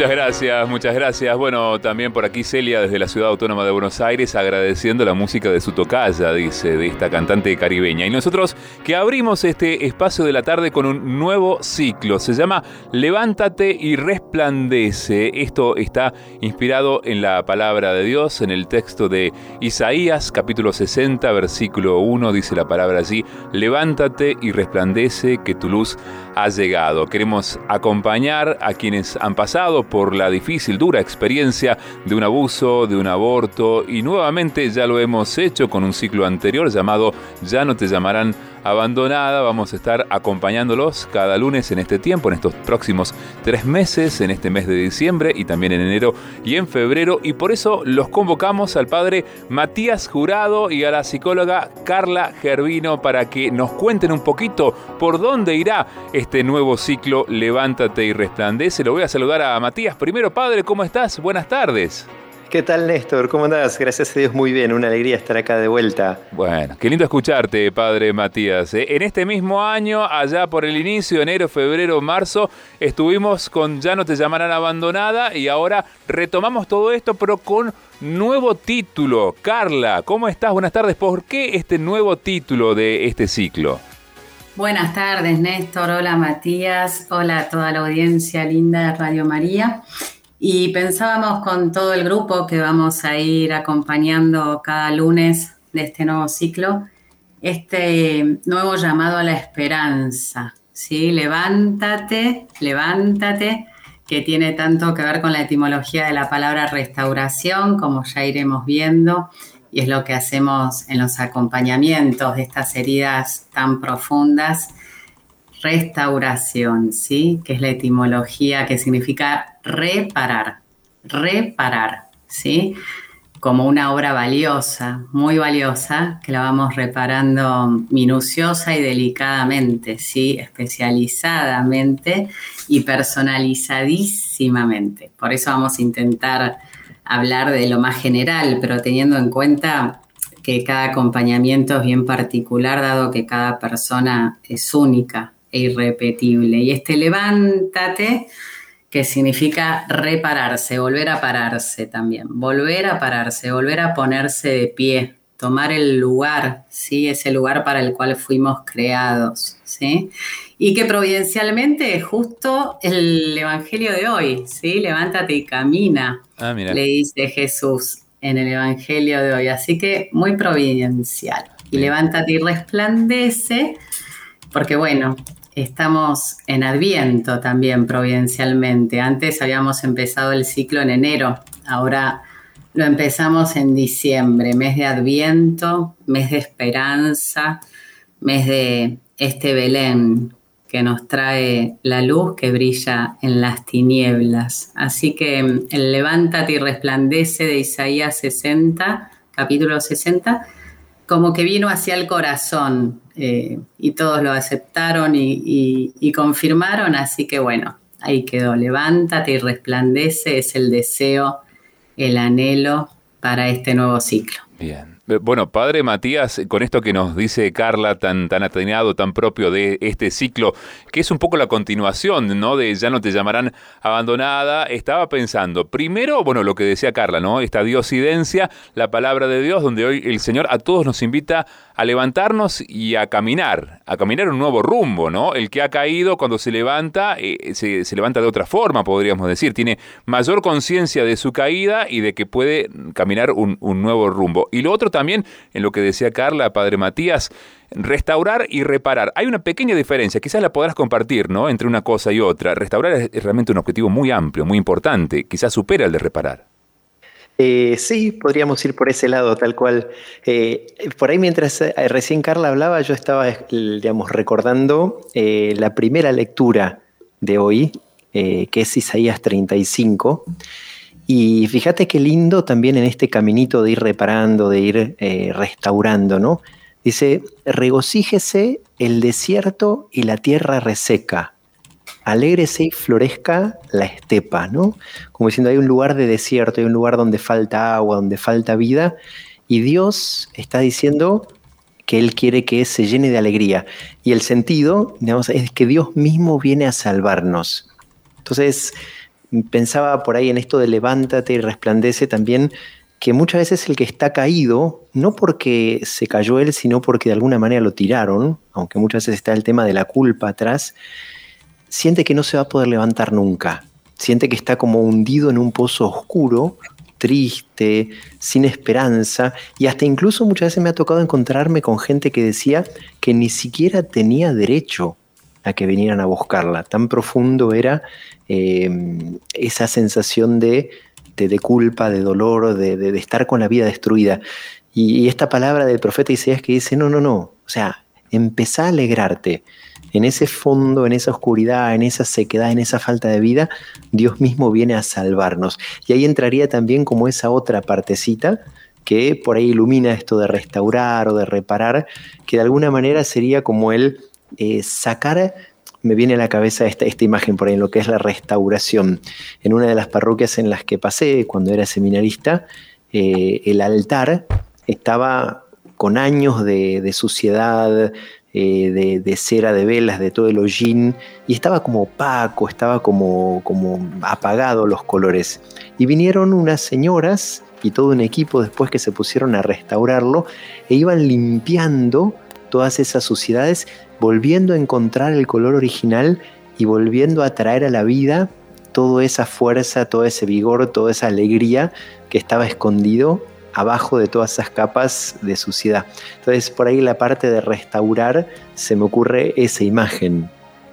Muchas gracias, muchas gracias. Bueno, también por aquí Celia desde la Ciudad Autónoma de Buenos Aires agradeciendo la música de su tocaya, dice, de esta cantante caribeña. Y nosotros que abrimos este espacio de la tarde con un nuevo ciclo. Se llama Levántate y resplandece. Esto está inspirado en la palabra de Dios, en el texto de Isaías, capítulo 60, versículo 1, dice la palabra allí, Levántate y resplandece que tu luz ha llegado. Queremos acompañar a quienes han pasado por la difícil, dura experiencia de un abuso, de un aborto y nuevamente ya lo hemos hecho con un ciclo anterior llamado Ya no te llamarán abandonada. Vamos a estar acompañándolos cada lunes en este tiempo, en estos próximos tres meses, en este mes de diciembre y también en enero y en febrero. Y por eso los convocamos al padre Matías Jurado y a la psicóloga Carla Gervino para que nos cuenten un poquito por dónde irá este nuevo ciclo Levántate y resplandece. Lo voy a saludar a Matías. Primero, padre, ¿cómo estás? Buenas tardes. ¿Qué tal, Néstor? ¿Cómo andás? Gracias a Dios, muy bien. Una alegría estar acá de vuelta. Bueno, qué lindo escucharte, padre Matías. ¿eh? En este mismo año, allá por el inicio, enero, febrero, marzo, estuvimos con Ya no te llamarán abandonada y ahora retomamos todo esto, pero con nuevo título. Carla, ¿cómo estás? Buenas tardes. ¿Por qué este nuevo título de este ciclo? Buenas tardes, Néstor. Hola, Matías. Hola a toda la audiencia linda de Radio María. Y pensábamos con todo el grupo que vamos a ir acompañando cada lunes de este nuevo ciclo, este nuevo llamado a la esperanza. ¿sí? Levántate, levántate, que tiene tanto que ver con la etimología de la palabra restauración, como ya iremos viendo, y es lo que hacemos en los acompañamientos de estas heridas tan profundas restauración, ¿sí? Que es la etimología que significa reparar, reparar, ¿sí? Como una obra valiosa, muy valiosa, que la vamos reparando minuciosa y delicadamente, ¿sí? Especializadamente y personalizadísimamente. Por eso vamos a intentar hablar de lo más general, pero teniendo en cuenta que cada acompañamiento es bien particular, dado que cada persona es única, e irrepetible. Y este levántate, que significa repararse, volver a pararse también, volver a pararse, volver a ponerse de pie, tomar el lugar, ¿sí? ese lugar para el cual fuimos creados. ¿sí? Y que providencialmente es justo el Evangelio de hoy, ¿sí? levántate y camina, ah, le dice Jesús en el Evangelio de hoy. Así que muy providencial. Y levántate y resplandece, porque bueno, Estamos en Adviento también providencialmente. Antes habíamos empezado el ciclo en enero, ahora lo empezamos en diciembre, mes de Adviento, mes de esperanza, mes de este Belén que nos trae la luz que brilla en las tinieblas. Así que el levántate y resplandece de Isaías 60, capítulo 60, como que vino hacia el corazón eh, y todos lo aceptaron y, confirmaron, así que bueno, ahí quedó, levántate y resplandece, es el deseo, el anhelo para este nuevo ciclo. Bien. Eh, bueno, padre Matías, con esto que nos dice Carla, tan, tan tan propio de este ciclo, que es un poco la continuación, ¿no? De ya no te llamarán abandonada, estaba pensando, primero, bueno, lo que decía Carla, ¿no? Esta diosidencia, la palabra de Dios, donde hoy el Señor a todos nos invita a levantarnos y a caminar, a caminar un nuevo rumbo, ¿no? El que ha caído cuando se levanta, eh, se, levanta de otra forma, podríamos decir, tiene mayor conciencia de su caída y de que puede caminar un, un nuevo rumbo. Y lo otro también, en lo que decía Carla, Padre Matías, restaurar y reparar. Hay una pequeña diferencia, quizás la podrás compartir, ¿no? Entre una cosa y otra. Restaurar es realmente un objetivo muy amplio, muy importante, quizás supera el de reparar. Eh, sí, podríamos ir por ese lado, tal cual. Eh, por ahí mientras eh, recién Carla hablaba, yo estaba, digamos, recordando la primera lectura de hoy, que es Isaías 35. Y fíjate qué lindo también en este caminito de ir reparando, de ir restaurando, ¿no? Dice, regocíjese el desierto y la tierra reseca alégrese y florezca la estepa, ¿no? Como diciendo, hay un lugar de desierto, hay un lugar donde falta agua, donde falta vida, y Dios está diciendo que Él quiere que se llene de alegría. Y el sentido, digamos, es que Dios mismo viene a salvarnos. Entonces, pensaba por ahí en esto de levántate y resplandece también que muchas veces el que está caído, no porque se cayó él, sino porque de alguna manera lo tiraron, aunque muchas veces está el tema de la culpa atrás, siente que no se va a poder levantar nunca, siente que está como hundido en un pozo oscuro, triste, sin esperanza, y hasta incluso muchas veces me ha tocado encontrarme con gente que decía que ni siquiera tenía derecho a que vinieran a buscarla, tan profundo era eh, esa sensación de de, culpa, de dolor, de, estar con la vida destruida. Y, esta palabra del profeta Isaías que dice, no, no, no, o sea, empezá a alegrarte. En ese fondo, en esa oscuridad, en esa sequedad, en esa falta de vida, Dios mismo viene a salvarnos. Y ahí entraría también como esa otra partecita que por ahí ilumina esto de restaurar o de reparar, que de alguna manera sería como el eh, sacar me viene a la cabeza esta, esta imagen por ahí, en lo que es la restauración. En una de las parroquias en las que pasé cuando era seminarista, eh, el altar estaba con años de, suciedad, eh, de, cera, de velas, de todo el hollín, y estaba como opaco, estaba como, como apagado los colores. Y vinieron unas señoras y todo un equipo después que se pusieron a restaurarlo e iban limpiando todas esas suciedades volviendo a encontrar el color original y volviendo a traer a la vida toda esa fuerza, todo ese vigor, toda esa alegría que estaba escondido abajo de todas esas capas de suciedad. Entonces por ahí la parte de restaurar se me ocurre esa imagen.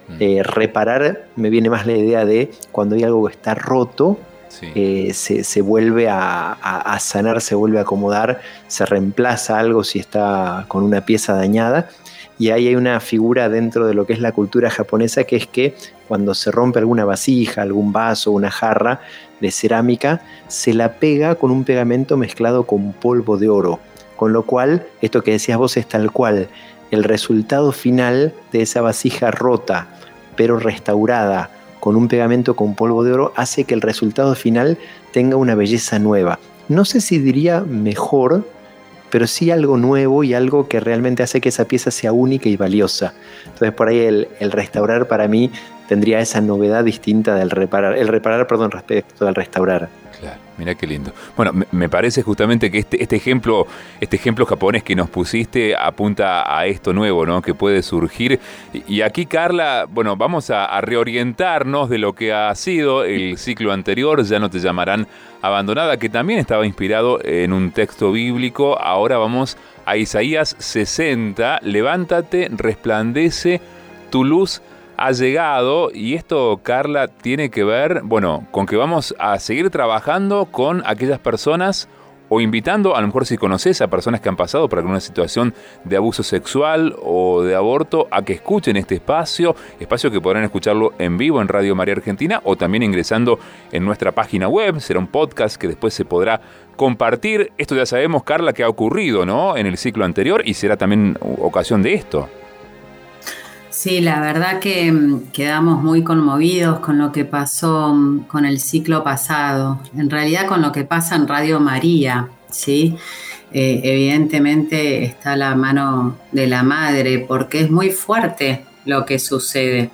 Mm. Eh, reparar me viene más la idea de cuando hay algo que está roto, eh, se, vuelve a, sanar, se vuelve a acomodar, se reemplaza algo si está con una pieza dañada y ahí hay una figura dentro de lo que es la cultura japonesa que es que cuando se rompe alguna vasija, algún vaso, una jarra de cerámica, se la pega con un pegamento mezclado con polvo de oro. Con lo cual, esto que decías vos es tal cual. El resultado final de esa vasija rota, pero restaurada con un pegamento con polvo de oro, hace que el resultado final tenga una belleza nueva. No sé si diría mejor, pero sí algo nuevo y algo que realmente hace que esa pieza sea única y valiosa. Entonces por ahí el, restaurar para mí tendría esa novedad distinta del reparar, el reparar, perdón, respecto al restaurar. Claro, mira qué lindo. Bueno, me parece justamente que este, este, ejemplo, este ejemplo japonés que nos pusiste apunta a esto nuevo, ¿no? Que puede surgir. Y aquí, Carla, bueno, vamos a, a reorientarnos de lo que ha sido el ciclo anterior. Ya no te llamarán abandonada, que también estaba inspirado en un texto bíblico. Ahora vamos a Isaías 60. Levántate, resplandece, tu luz ha llegado y esto, Carla, tiene que ver, bueno, con que vamos a seguir trabajando con aquellas personas o invitando, a lo mejor si conoces a personas que han pasado por alguna situación de abuso sexual o de aborto, a que escuchen este espacio, espacio que podrán escucharlo en vivo en Radio María Argentina o también ingresando en nuestra página web, será un podcast que después se podrá compartir. Esto ya sabemos, Carla, que ha ocurrido, ¿no? En el ciclo anterior y será también ocasión de esto. Sí, la verdad que mm, quedamos muy conmovidos con lo que pasó mm, con el ciclo pasado, en realidad con lo que pasa en Radio María, ¿sí? Eh, evidentemente está la mano de la madre porque es muy fuerte lo que sucede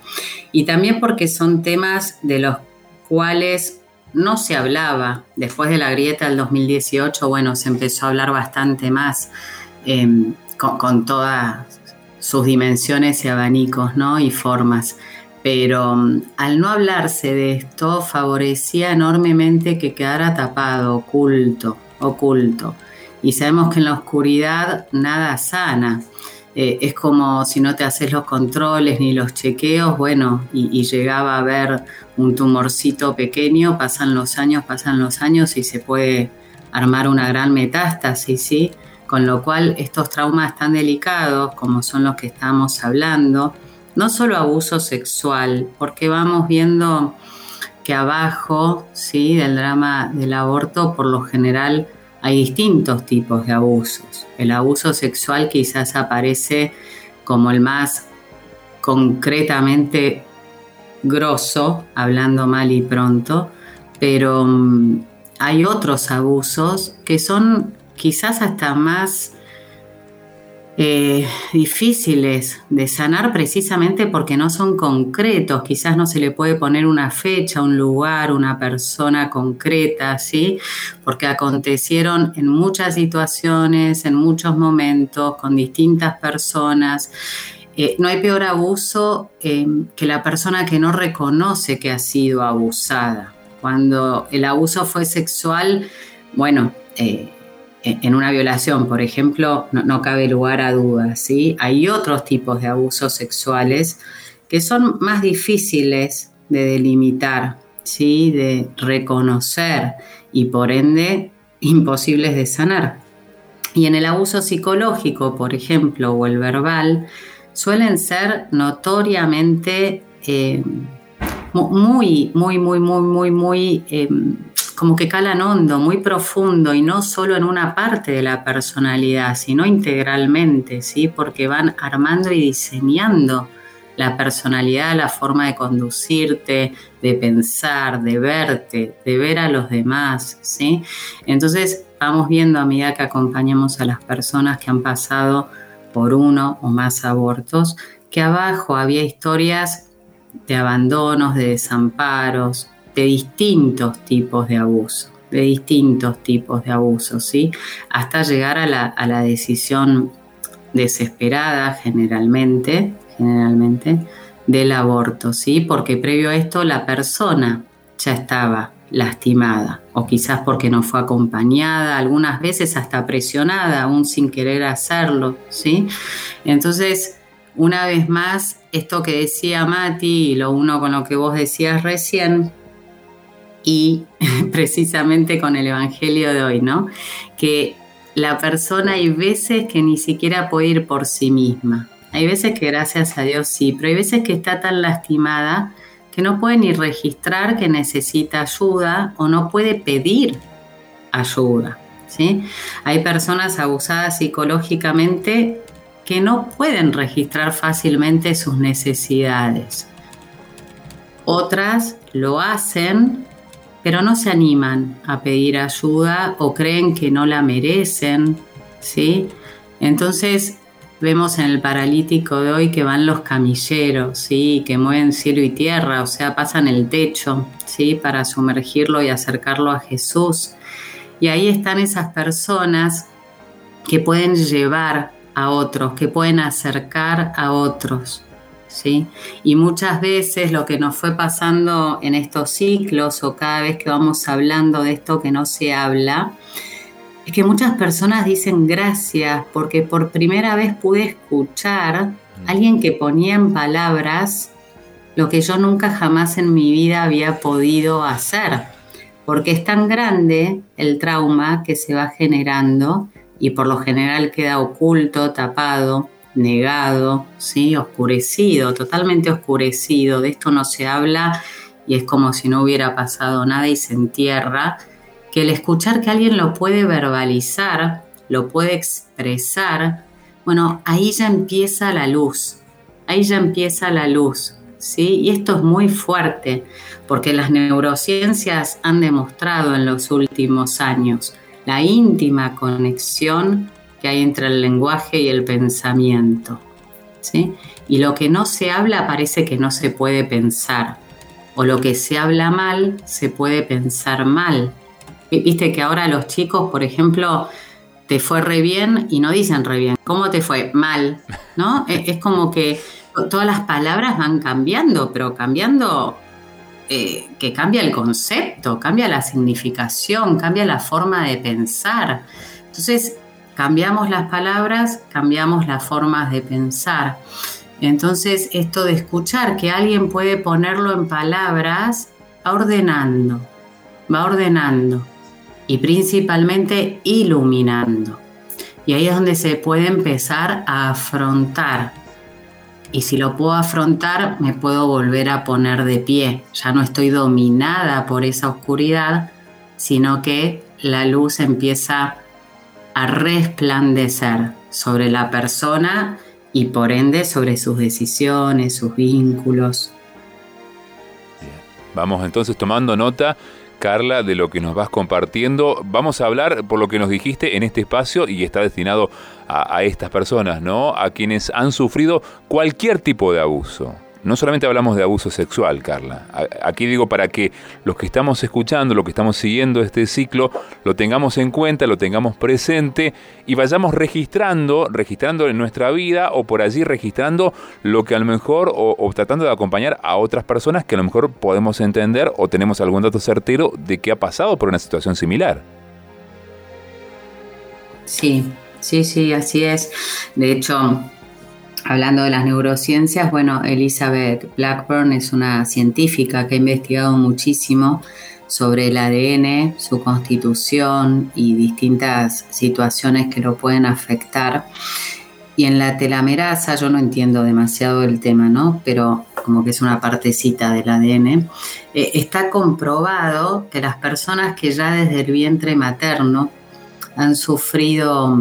y también porque son temas de los cuales no se hablaba. Después de la grieta del 2018, bueno, se empezó a hablar bastante más em, con, con toda sus dimensiones y abanicos, ¿no? Y formas. Pero mm, al no hablarse de esto, favorecía enormemente que quedara tapado, oculto, oculto. Y sabemos que en la oscuridad nada sana. Eh, es como si no te haces los controles ni los chequeos, bueno, y, llegaba a ver un tumorcito pequeño, pasan los años, pasan los años y se puede armar una gran metástasis, ¿sí? Con lo cual estos traumas tan delicados como son los que estamos hablando, no solo abuso sexual, porque vamos viendo que abajo ¿sí? del drama del aborto por lo general hay distintos tipos de abusos. El abuso sexual quizás aparece como el más concretamente grosso, hablando mal y pronto, pero mm, hay otros abusos que son quizás hasta más eh, difíciles de sanar precisamente porque no son concretos, quizás no se le puede poner una fecha, un lugar, una persona concreta, ¿sí? Porque acontecieron en muchas situaciones, en muchos momentos, con distintas personas. Eh, no hay peor abuso eh, que la persona que no reconoce que ha sido abusada. Cuando el abuso fue sexual, bueno, en una violación, por ejemplo, no, cabe lugar a dudas, ¿sí? Hay otros tipos de abusos sexuales que son más difíciles de delimitar, ¿sí? De reconocer y por ende imposibles de sanar. Y en el abuso psicológico, por ejemplo, o el verbal, suelen ser notoriamente eh, muy, muy, muy, muy, muy, muy em, como que calan hondo, muy profundo y no solo en una parte de la personalidad, sino integralmente, ¿sí? Porque van armando y diseñando la personalidad, la forma de conducirte, de pensar, de verte, de ver a los demás, ¿sí? Entonces vamos viendo a medida que acompañamos a las personas que han pasado por uno o más abortos, que abajo había historias de abandonos, de desamparos, de distintos tipos de abuso, de distintos tipos de abuso, ¿sí? Hasta llegar a la, decisión desesperada generalmente, generalmente, del aborto, ¿sí? Porque previo a esto la persona ya estaba lastimada o quizás porque no fue acompañada, algunas veces hasta presionada, aún sin querer hacerlo, ¿sí? Entonces, una vez más, esto que decía Mati y lo uno con lo que vos decías recién, y precisamente con el Evangelio de hoy, ¿no? Que la persona hay veces que ni siquiera puede ir por sí misma. Hay veces que gracias a Dios sí, pero hay veces que está tan lastimada que no puede ni registrar que necesita ayuda o no puede pedir ayuda. ¿sí? Hay personas abusadas psicológicamente que no pueden registrar fácilmente sus necesidades. Otras lo hacen pero no se animan a pedir ayuda o creen que no la merecen, ¿sí? Entonces vemos en el paralítico de hoy que van los camilleros, ¿sí? Que mueven cielo y tierra, o sea, pasan el techo, ¿sí? Para sumergirlo y acercarlo a Jesús. Y ahí están esas personas que pueden llevar a otros, que pueden acercar a otros. Y muchas veces lo que nos fue pasando en estos ciclos o cada vez que vamos hablando de esto que no se habla, es que muchas personas dicen gracias porque por primera vez pude escuchar a alguien que ponía en palabras lo que yo nunca jamás en mi vida había podido hacer, porque es tan grande el trauma que se va generando y por lo general queda oculto, tapado, negado, ¿sí? oscurecido, totalmente oscurecido. De esto no se habla y es como si no hubiera pasado nada y se entierra. Que el escuchar que alguien lo puede verbalizar, lo puede expresar, bueno, ahí ya empieza la luz, ahí ya empieza la luz. ¿Sí? Y esto es muy fuerte porque las neurociencias han demostrado en los últimos años la íntima conexión hay entre el lenguaje y el pensamiento. ¿sí? Y lo que no se habla parece que no se puede pensar. O lo que se habla mal se puede pensar mal. Viste que ahora los chicos, por ejemplo, te fue re bien y no dicen re bien. ¿Cómo te fue? Mal. ¿No? Es como que todas las palabras van cambiando, pero cambiando eh, que cambia el concepto, cambia la significación, cambia la forma de pensar. Entonces, Cambiamos las palabras, cambiamos las formas de pensar. Entonces, esto de escuchar que alguien puede ponerlo en palabras, va ordenando, va ordenando y principalmente iluminando. Y ahí es donde se puede empezar a afrontar. Y si lo puedo afrontar, me puedo volver a poner de pie. Ya no estoy dominada por esa oscuridad, sino que la luz empieza a resplandecer sobre la persona y por ende sobre sus decisiones, sus vínculos. Vamos entonces tomando nota Carla, de lo que nos vas compartiendo. Vamos a hablar, por lo que nos dijiste, en este espacio y está destinado a, a estas personas, ¿no? A quienes han sufrido cualquier tipo de abuso no solamente hablamos de abuso sexual, Carla. Aquí digo para que los que estamos escuchando, los que estamos siguiendo este ciclo, lo tengamos en cuenta, lo tengamos presente y vayamos registrando, registrando en nuestra vida o por allí registrando lo que a lo mejor o, tratando de acompañar a otras personas que a lo mejor podemos entender o tenemos algún dato certero de que ha pasado por una situación similar. Sí, sí, sí, así es. De hecho, Hablando de las neurociencias, bueno, Elizabeth Blackburn es una científica que ha investigado muchísimo sobre el ADN, su constitución y distintas situaciones que lo pueden afectar. Y en la telamerasa, yo no entiendo demasiado el tema, ¿no? Pero como que es una partecita del ADN, eh, está comprobado que las personas que ya desde el vientre materno han sufrido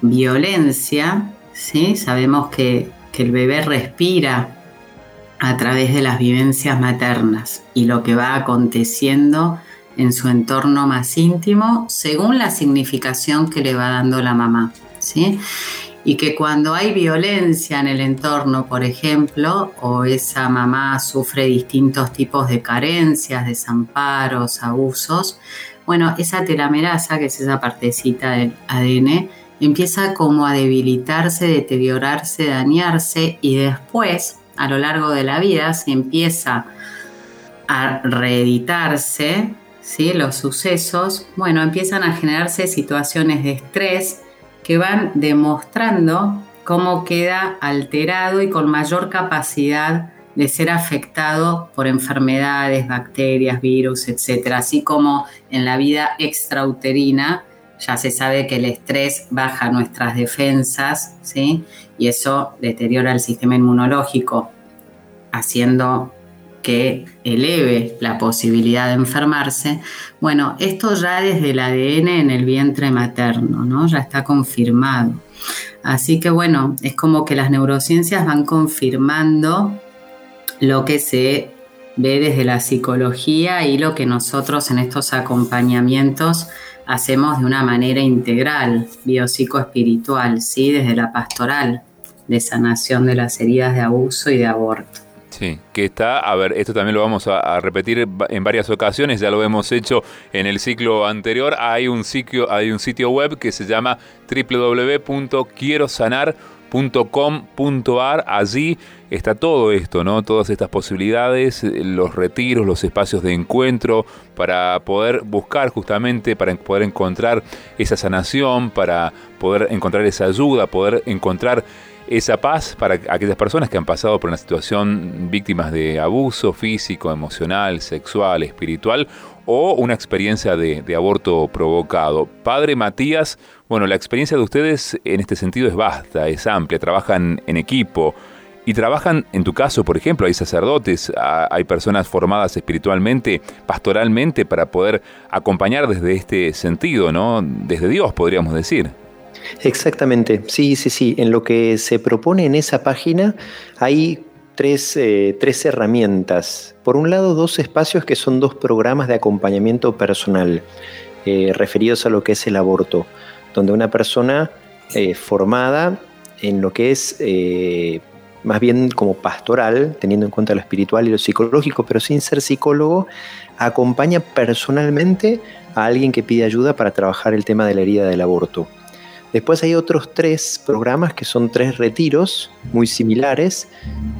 violencia, ¿sí? Sabemos que, el bebé respira a través de las vivencias maternas y lo que va aconteciendo en su entorno más íntimo según la significación que le va dando la mamá. ¿sí? Y que cuando hay violencia en el entorno, por ejemplo, o esa mamá sufre distintos tipos de carencias, desamparos, abusos, bueno, esa telamerasa, que es esa partecita del ADN, empieza como a debilitarse, deteriorarse, dañarse y después, a lo largo de la vida, se empieza a reeditarse, ¿sí? los sucesos, bueno, empiezan a generarse situaciones de estrés que van demostrando cómo queda alterado y con mayor capacidad de ser afectado por enfermedades, bacterias, virus, etc. Así como en la vida extrauterina ya se sabe que el estrés baja nuestras defensas, ¿sí? Y eso deteriora el sistema inmunológico, haciendo que eleve la posibilidad de enfermarse. Bueno, esto ya desde el ADN en el vientre materno, ¿no? Ya está confirmado. Así que bueno, es como que las neurociencias van confirmando lo que se ve desde la psicología y lo que nosotros en estos acompañamientos hacemos de una manera integral, biopsicoespiritual, ¿sí? desde la pastoral de sanación de las heridas de abuso y de aborto. Sí, que está, a ver, esto también lo vamos a, repetir en varias ocasiones, ya lo hemos hecho en el ciclo anterior, hay un sitio, hay un sitio web que se llama www.quierosanar.com.ar, allí está todo esto, ¿no? Todas estas posibilidades, eh, los retiros, los espacios de encuentro, para poder buscar justamente, para poder encontrar esa sanación, para poder encontrar esa ayuda, poder encontrar esa paz para aquellas personas que han pasado por una situación víctimas de abuso físico, emocional, sexual, espiritual o una experiencia de, aborto provocado. Padre Matías, bueno, la experiencia de ustedes en este sentido es vasta, es amplia, trabajan en equipo, y trabajan, en tu caso, por ejemplo, hay sacerdotes, hay personas formadas espiritualmente, pastoralmente, para poder acompañar desde este sentido, ¿no? Desde Dios, podríamos decir. Exactamente, sí, sí, sí. En lo que se propone en esa página hay tres, eh, tres herramientas. Por un lado, dos espacios que son dos programas de acompañamiento personal eh, referidos a lo que es el aborto, donde una persona eh, formada en lo que es más bien como pastoral, teniendo en cuenta lo espiritual y lo psicológico, pero sin ser psicólogo, acompaña personalmente a alguien que pide ayuda para trabajar el tema de la herida del aborto. Después hay otros tres programas que son tres retiros muy similares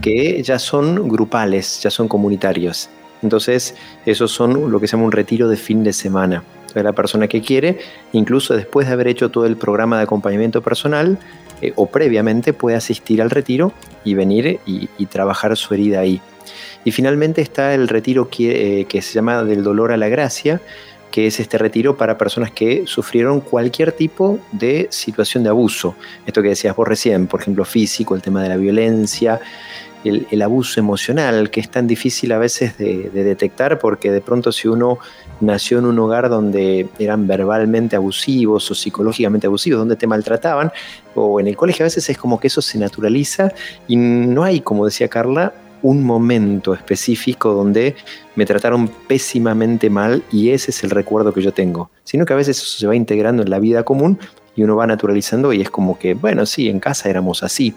que ya son grupales, ya son comunitarios. Entonces, esos son lo que se llama un retiro de fin de semana. Entonces, la persona que quiere, incluso después de haber hecho todo el programa de acompañamiento personal, eh, o previamente puede asistir al retiro y venir y, trabajar su herida ahí. Y finalmente está el retiro que, eh, se llama del dolor a la gracia, que es este retiro para personas que sufrieron cualquier tipo de situación de abuso. Esto que decías vos recién, por ejemplo, físico, el tema de la violencia, el, abuso emocional, que es tan difícil a veces de, detectar, porque de pronto si uno nació en un hogar donde eran verbalmente abusivos o psicológicamente abusivos, donde te maltrataban, o en el colegio a veces es como que eso se naturaliza y no hay, como decía Carla, un momento específico donde me trataron pésimamente mal y ese es el recuerdo que yo tengo, sino que a veces eso se va integrando en la vida común y uno va naturalizando y es como que, bueno, sí, en casa éramos así.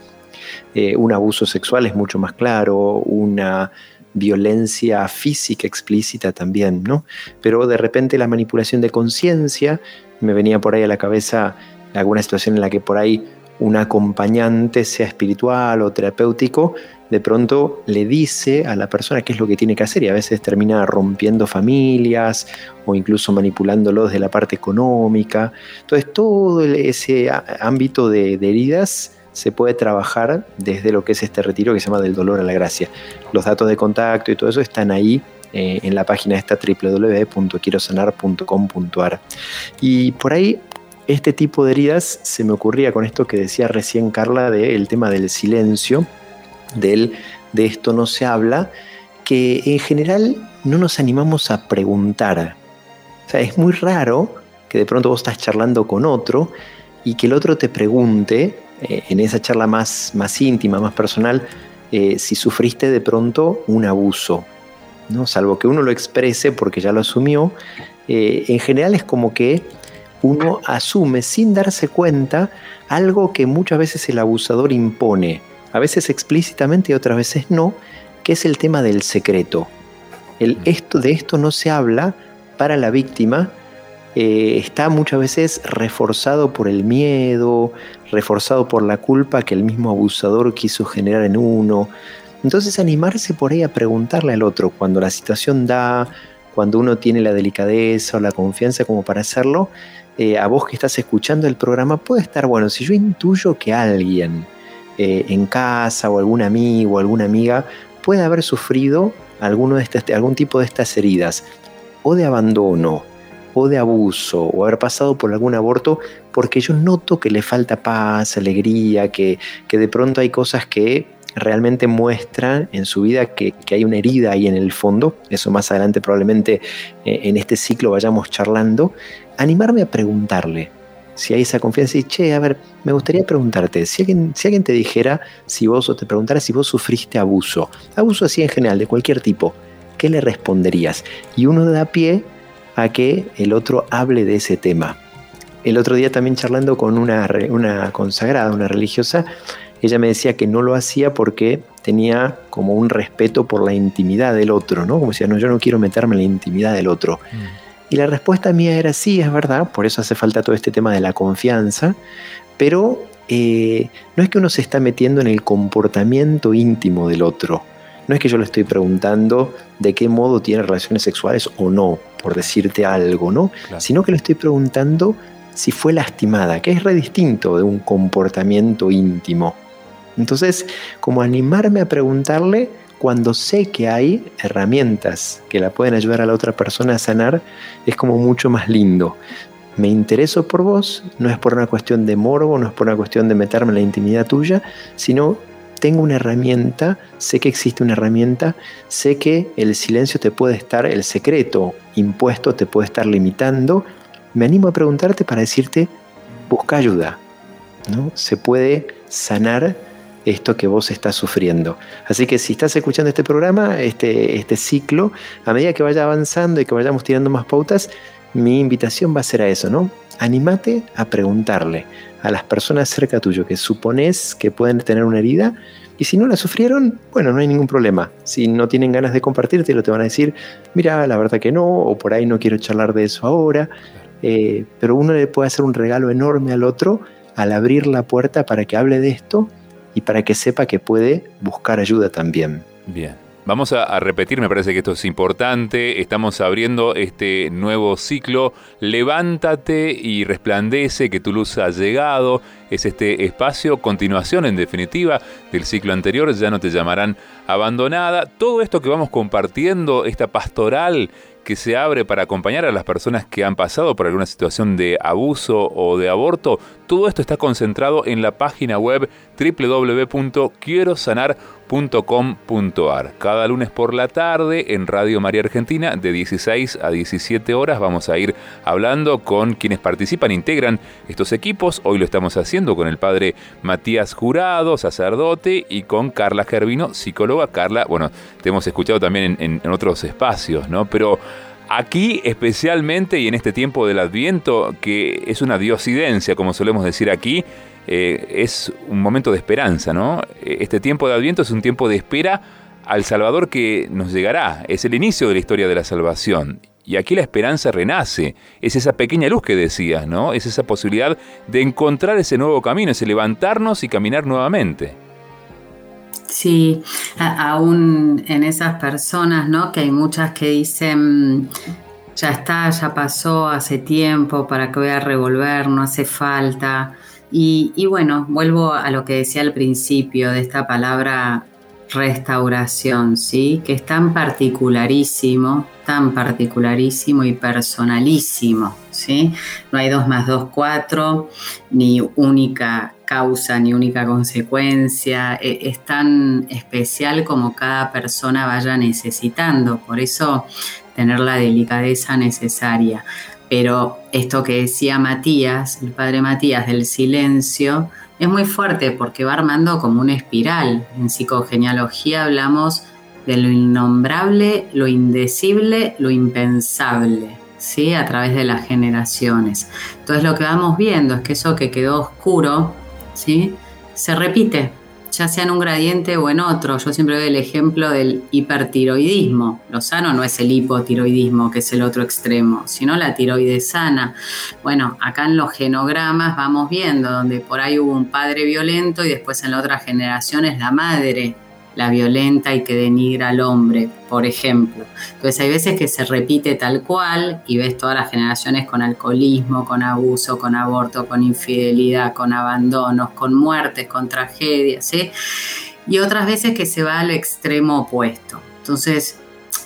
Eh, un abuso sexual es mucho más claro, una violencia física explícita también, ¿no? Pero de repente la manipulación de conciencia, me venía por ahí a la cabeza alguna situación en la que por ahí un acompañante, sea espiritual o terapéutico, de pronto le dice a la persona qué es lo que tiene que hacer y a veces termina rompiendo familias o incluso manipulándolos de la parte económica. Entonces todo ese ámbito de, heridas se puede trabajar desde lo que es este retiro que se llama del dolor a la gracia. Los datos de contacto y todo eso están ahí eh, en la página esta www.quierosanar.com.ar. Y por ahí este tipo de heridas se me ocurría con esto que decía recién Carla del tema del silencio del de esto no se habla, que en general no nos animamos a preguntar. O sea, es muy raro que de pronto vos estás charlando con otro y que el otro te pregunte, eh, en esa charla más, más íntima, más personal, eh, si sufriste de pronto un abuso. ¿no? Salvo que uno lo exprese porque ya lo asumió, eh, en general es como que uno asume sin darse cuenta algo que muchas veces el abusador impone a veces explícitamente y otras veces no, que es el tema del secreto. El esto, de esto no se habla para la víctima, eh, está muchas veces reforzado por el miedo, reforzado por la culpa que el mismo abusador quiso generar en uno. Entonces animarse por ahí a preguntarle al otro cuando la situación da, cuando uno tiene la delicadeza o la confianza como para hacerlo, eh, a vos que estás escuchando el programa puede estar bueno. Si yo intuyo que alguien eh, en casa o algún amigo o alguna amiga puede haber sufrido algún tipo de estas heridas, o de abandono, o de abuso, o haber pasado por algún aborto, porque yo noto que le falta paz, alegría, que, que de pronto hay cosas que realmente muestran en su vida que, hay una herida ahí en el fondo, eso más adelante probablemente eh, en este ciclo vayamos charlando, animarme a preguntarle, si hay esa confianza y, che, a ver, me gustaría preguntarte, si alguien, si alguien te dijera, si vos o te preguntara si vos sufriste abuso, abuso así en general, de cualquier tipo, ¿qué le responderías? Y uno da pie a que el otro hable de ese tema. El otro día también charlando con una, una consagrada, una religiosa, ella me decía que no lo hacía porque tenía como un respeto por la intimidad del otro, ¿no? Como decía, no, yo no quiero meterme en la intimidad del otro. Mm. Y la respuesta mía era sí, es verdad, por eso hace falta todo este tema de la confianza, pero eh, no es que uno se está metiendo en el comportamiento íntimo del otro. No es que yo le estoy preguntando de qué modo tiene relaciones sexuales o no, por decirte algo, ¿no? Sino que le estoy preguntando si fue lastimada, que es re distinto de un comportamiento íntimo. Entonces, como animarme a preguntarle cuando sé que hay herramientas que la pueden ayudar a la otra persona a sanar, es como mucho más lindo. Me intereso por vos, no es por una cuestión de morbo, no es por una cuestión de meterme en la intimidad tuya, sino tengo una herramienta, sé que existe una herramienta, sé que el silencio te puede estar, el secreto impuesto te puede estar limitando. Me animo a preguntarte para decirte, busca ayuda. ¿no? Se puede sanar esto que vos estás sufriendo. Así que si estás escuchando este programa, este, este ciclo, a medida que vaya avanzando y que vayamos tirando más pautas, mi invitación va a ser a eso, ¿no? Anímate a preguntarle a las personas cerca tuyo que supones que pueden tener una herida y si no la sufrieron, bueno, no hay ningún problema. Si no tienen ganas de compartirte, lo te van a decir, mira, la verdad que no, o por ahí no quiero charlar de eso ahora. Eh, pero uno le puede hacer un regalo enorme al otro al abrir la puerta para que hable de esto y para que sepa que puede buscar ayuda también. Bien. Vamos a, repetir, me parece que esto es importante. Estamos abriendo este nuevo ciclo. Levántate y resplandece que tu luz ha llegado. Es este espacio, continuación en definitiva del ciclo anterior. Ya no te llamarán abandonada. Todo esto que vamos compartiendo, esta pastoral que se abre para acompañar a las personas que han pasado por alguna situación de abuso o de aborto, todo esto está concentrado en la página web www.quierosanar.com.ar. Cada lunes por la tarde en Radio María Argentina de 16 a 17 horas vamos a ir hablando con quienes participan, integran estos equipos. Hoy lo estamos haciendo con el padre Matías Jurado, sacerdote, y con Carla Gervino, psicóloga. Carla, bueno, te hemos escuchado también en, en otros espacios, ¿no? Pero Aquí especialmente y en este tiempo del Adviento, que es una diosidencia, como solemos decir aquí, eh, es un momento de esperanza, ¿no? Este tiempo de Adviento es un tiempo de espera al Salvador que nos llegará, es el inicio de la historia de la salvación. Y aquí la esperanza renace, es esa pequeña luz que decías, ¿no? Es esa posibilidad de encontrar ese nuevo camino, ese levantarnos y caminar nuevamente. Sí, aún en esas personas, ¿no? Que hay muchas que dicen, ya está, ya pasó hace tiempo, ¿para que voy a revolver? No hace falta. Y, bueno, vuelvo a lo que decía al principio de esta palabra restauración, ¿sí? Que es tan particularísimo, tan particularísimo y personalísimo, ¿sí? No hay dos más dos, cuatro, ni única causa ni única consecuencia, e, es tan especial como cada persona vaya necesitando, por eso tener la delicadeza necesaria. Pero esto que decía Matías, el padre Matías del silencio, es muy fuerte porque va armando como una espiral. En psicogenealogía hablamos de lo innombrable, lo indecible, lo impensable. ¿Sí? a través de las generaciones. Entonces lo que vamos viendo es que eso que quedó oscuro ¿sí? Se repite, ya sea en un gradiente o en otro. Yo siempre doy el ejemplo del hipertiroidismo. Lo sano no es el hipotiroidismo, que es el otro extremo, sino la tiroides sana. Bueno, acá en los genogramas vamos viendo donde por ahí hubo un padre violento y después en la otra generación es la madre la violenta y que denigra al hombre, por ejemplo. Entonces hay veces que se repite tal cual y ves todas las generaciones con alcoholismo, con abuso, con aborto, con infidelidad, con abandonos, con muertes, con tragedias, ¿sí? Y otras veces que se va al extremo opuesto. Entonces,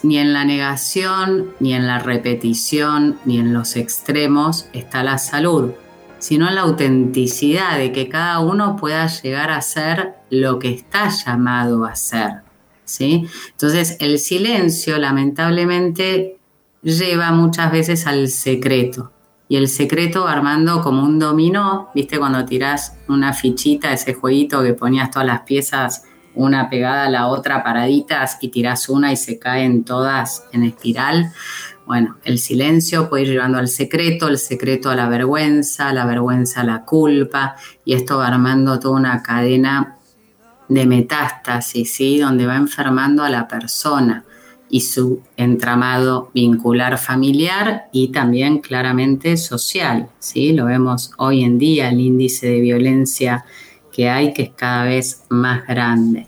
ni en la negación, ni en la repetición, ni en los extremos está la salud sino en la autenticidad de que cada uno pueda llegar a ser lo que está llamado a ser. ¿sí? Entonces, el silencio, lamentablemente, lleva muchas veces al secreto. Y el secreto armando como un dominó, ¿viste? Cuando tirás una fichita, ese jueguito que ponías todas las piezas una pegada a la otra paraditas y tirás una y se caen todas en espiral. Bueno, el silencio puede ir llevando al secreto, el secreto a la vergüenza, la vergüenza a la culpa, y esto va armando toda una cadena de metástasis, ¿sí? Donde va enfermando a la persona y su entramado vincular familiar y también claramente social, ¿sí? Lo vemos hoy en día, el índice de violencia que hay, que es cada vez más grande.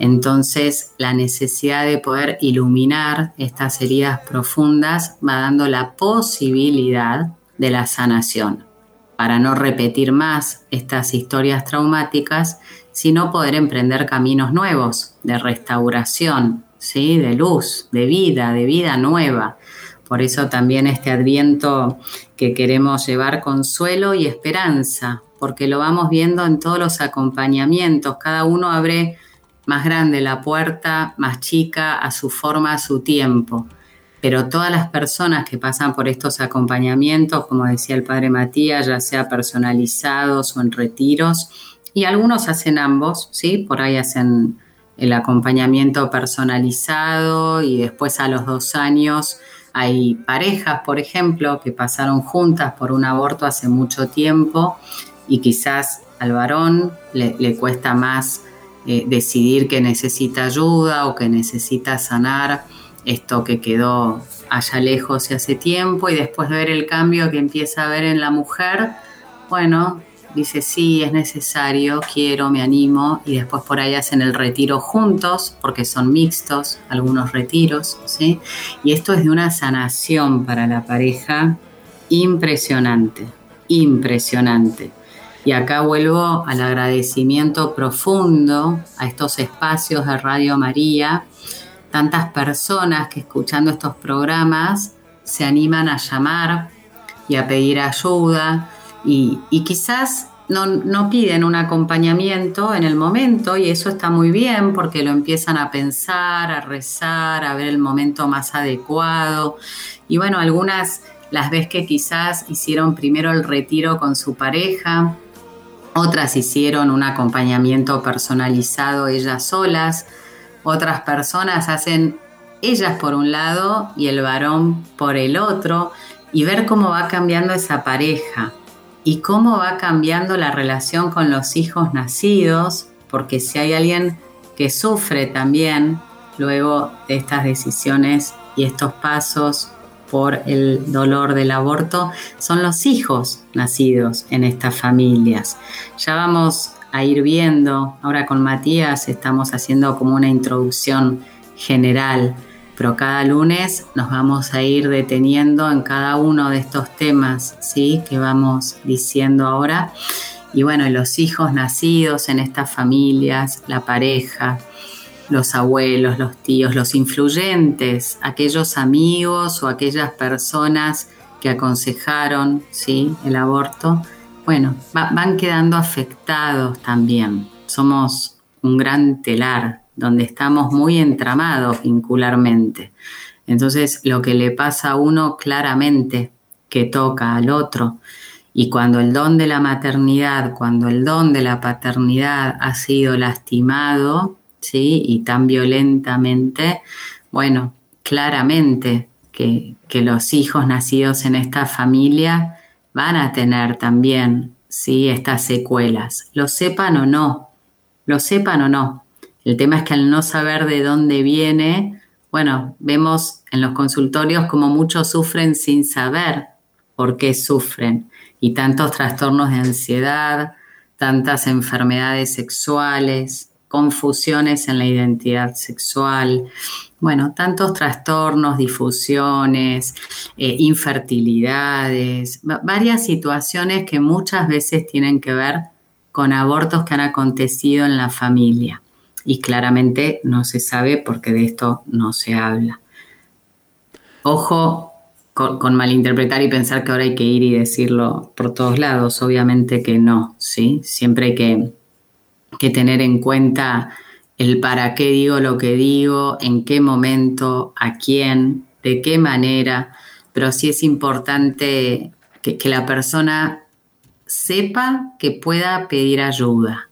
Entonces, la necesidad de poder iluminar estas heridas profundas va dando la posibilidad de la sanación, para no repetir más estas historias traumáticas, sino poder emprender caminos nuevos de restauración, ¿sí? de luz, de vida, de vida nueva. Por eso también este adviento que queremos llevar consuelo y esperanza, porque lo vamos viendo en todos los acompañamientos. Cada uno abre más grande la puerta, más chica, a su forma, a su tiempo. Pero todas las personas que pasan por estos acompañamientos, como decía el padre Matías, ya sea personalizados o en retiros, y algunos hacen ambos, ¿sí? Por ahí hacen el acompañamiento personalizado y después a los dos años hay parejas, por ejemplo, que pasaron juntas por un aborto hace mucho tiempo y quizás al varón le, le cuesta más eh, decidir que necesita ayuda o que necesita sanar esto que quedó allá lejos y hace tiempo y después de ver el cambio que empieza a ver en la mujer, bueno, dice sí, es necesario, quiero, me animo y después por ahí hacen el retiro juntos porque son mixtos algunos retiros, ¿sí? Y esto es de una sanación para la pareja impresionante, impresionante. Y acá vuelvo al agradecimiento profundo a estos espacios de Radio María tantas personas que escuchando estos programas se animan a llamar y a pedir ayuda y, quizás no, no, piden un acompañamiento en el momento y eso está muy bien porque lo empiezan a pensar, a rezar, a ver el momento más adecuado. Y bueno, algunas las ves que quizás hicieron primero el retiro con su pareja, otras hicieron un acompañamiento personalizado ellas solas, otras personas hacen ellas por un lado y el varón por el otro y ver cómo va cambiando esa pareja y cómo va cambiando la relación con los hijos nacidos, porque si hay alguien que sufre también luego de estas decisiones y estos pasos por el dolor del aborto son los hijos nacidos en estas familias. Ya vamos a ir viendo, ahora con Matías estamos haciendo como una introducción general, pero cada lunes nos vamos a ir deteniendo en cada uno de estos temas, ¿sí? Que vamos diciendo ahora. Y bueno, los hijos nacidos en estas familias, la pareja, los abuelos, los tíos, los influyentes, aquellos amigos o aquellas personas que aconsejaron ¿sí? el aborto, bueno, van quedando afectados también. Somos un gran telar donde estamos muy entramados vincularmente. Entonces, lo que le pasa a uno claramente que toca al otro. Y cuando el don de la maternidad, cuando el don de la paternidad ha sido lastimado, ¿sí? Y tan violentamente, bueno, claramente que, los hijos nacidos en esta familia van a tener también, ¿sí? Estas secuelas, lo sepan o no, lo sepan o no. El tema es que al no saber de dónde viene, bueno, vemos en los consultorios como muchos sufren sin saber por qué sufren y tantos trastornos de ansiedad, tantas enfermedades sexuales, confusiones en la identidad sexual, bueno, tantos trastornos, difusiones, eh, infertilidades, varias situaciones que muchas veces tienen que ver con abortos que han acontecido en la familia. Y claramente no se sabe porque de esto no se habla. Ojo con, con, malinterpretar y pensar que ahora hay que ir y decirlo por todos lados. Obviamente que no, ¿sí? Siempre hay que que tener en cuenta el para qué digo lo que digo, en qué momento, a quién, de qué manera, pero sí es importante que, la persona sepa que pueda pedir ayuda,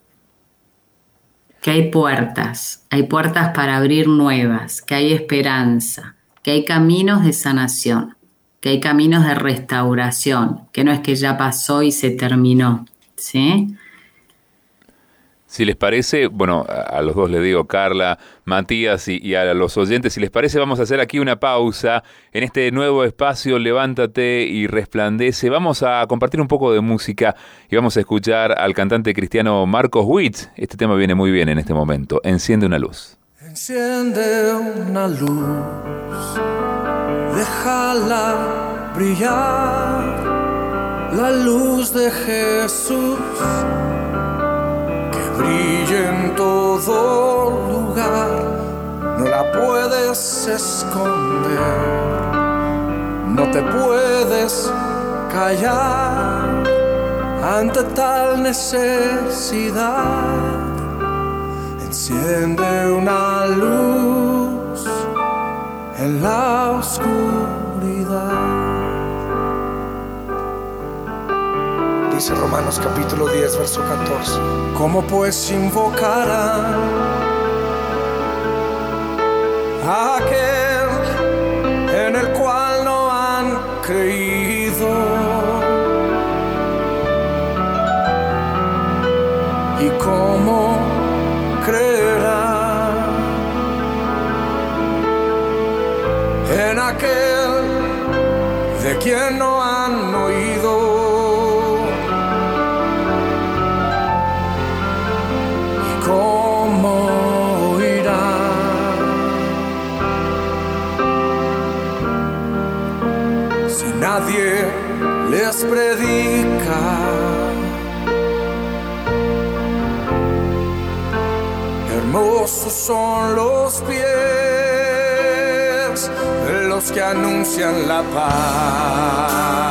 que hay puertas, hay puertas para abrir nuevas, que hay esperanza, que hay caminos de sanación, que hay caminos de restauración, que no es que ya pasó y se terminó, ¿sí? Si les parece, bueno, a los dos les digo, Carla, Matías y, a los oyentes, si les parece, vamos a hacer aquí una pausa en este nuevo espacio Levántate y Resplandece. Vamos a compartir un poco de música y vamos a escuchar al cantante cristiano Marcos Witt. Este tema viene muy bien en este momento. Enciende una luz. Enciende una luz, déjala brillar, la luz de Jesús brilla en todo lugar, no la puedes esconder, no te puedes callar ante tal necesidad. Enciende una luz en la oscuridad. Dice Romanos capítulo 10, verso 14. ¿Cómo pues invocarán a aquel en el cual no han creído? ¿Y cómo creerán en aquel de quien no predica. Hermosos son los pies de los que anuncian la paz.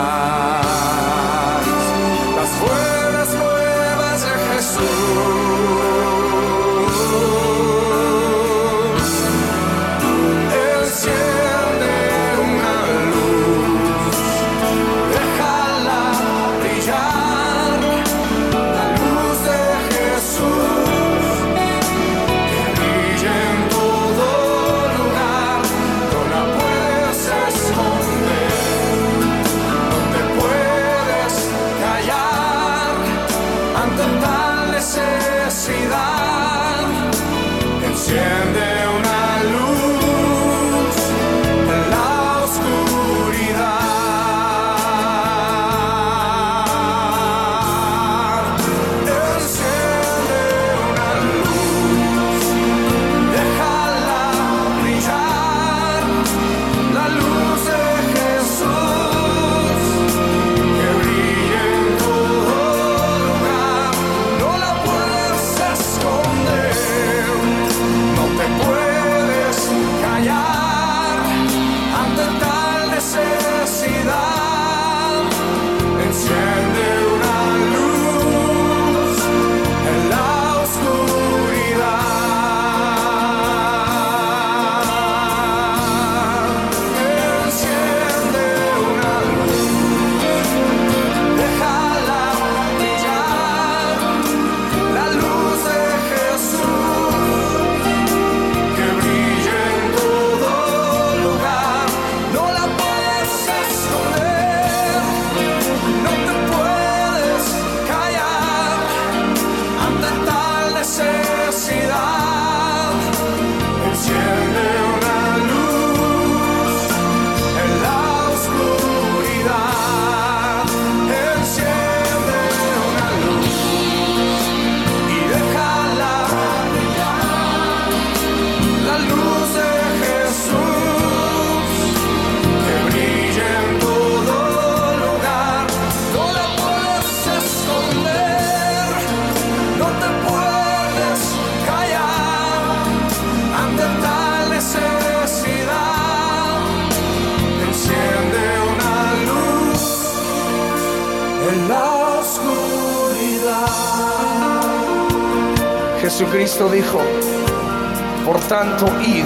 Jesucristo dijo, por tanto, id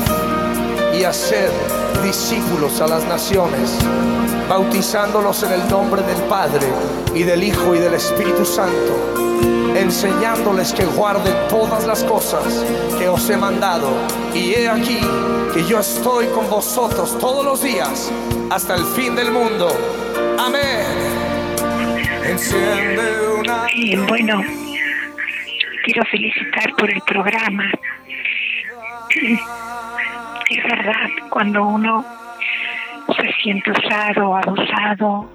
y haced discípulos a las naciones, bautizándolos en el nombre del Padre y del Hijo y del Espíritu Santo, enseñándoles que guarden todas las cosas que os he mandado. Y he aquí que yo estoy con vosotros todos los días hasta el fin del mundo. Amén. Una... bueno quiero felicitar por el programa. Es verdad, cuando uno se siente usado, abusado,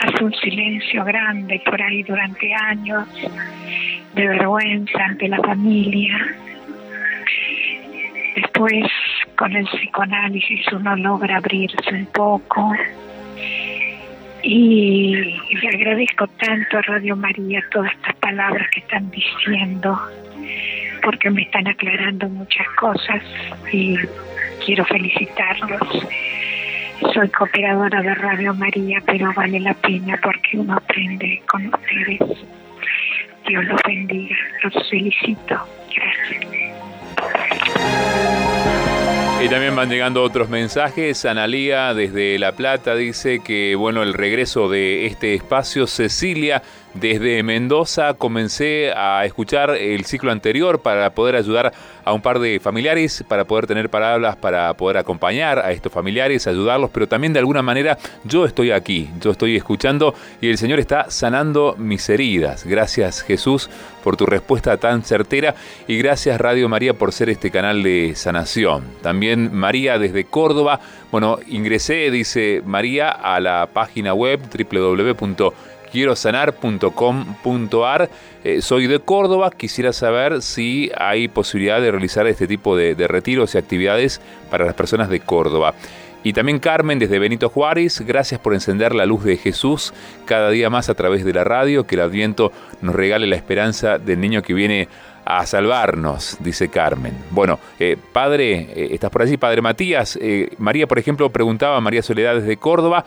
hace un silencio grande por ahí durante años, de vergüenza ante la familia. Después, con el psicoanálisis, uno logra abrirse un poco y le agradezco tanto a Radio María todas estas palabras que están diciendo, porque me están aclarando muchas cosas y quiero felicitarlos. Soy cooperadora de Radio María, pero vale la pena porque uno aprende con ustedes. Dios los bendiga, los felicito. Gracias. Y también van llegando otros mensajes. Analía desde La Plata dice que, bueno, el regreso de este espacio, Cecilia desde Mendoza comencé a escuchar el ciclo anterior para poder ayudar a un par de familiares, para poder tener palabras, para poder acompañar a estos familiares, ayudarlos, pero también de alguna manera yo estoy aquí, yo estoy escuchando y el Señor está sanando mis heridas. Gracias Jesús por tu respuesta tan certera y gracias Radio María por ser este canal de sanación. También María desde Córdoba, bueno, ingresé, dice María, a la página web www quiero sanar.com.ar. Eh, soy de Córdoba, quisiera saber si hay posibilidad de realizar este tipo de, de retiros y actividades para las personas de Córdoba. Y también Carmen desde Benito Juárez, gracias por encender la luz de Jesús cada día más a través de la radio, que el Adviento nos regale la esperanza del niño que viene a salvarnos, dice Carmen. Bueno, eh, padre, eh, estás por allí, padre Matías. Eh, María, por ejemplo, preguntaba, María Soledad desde Córdoba,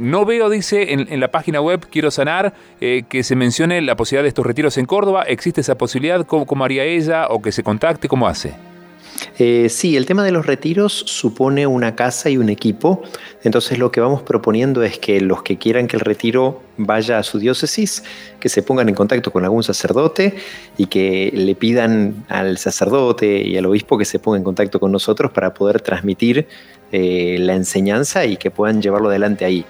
no veo, dice en, la página web Quiero Sanar, que se mencione la posibilidad de estos retiros en Córdoba. ¿Existe esa posibilidad? ¿Cómo, cómo haría ella? ¿O que se contacte? ¿Cómo hace? Eh, sí, el tema de los retiros supone una casa y un equipo. Entonces lo que vamos proponiendo es que los que quieran que el retiro vaya a su diócesis, que se pongan en contacto con algún sacerdote y que le pidan al sacerdote y al obispo que se pongan en contacto con nosotros para poder transmitir eh, la enseñanza y que puedan llevarlo adelante ahí.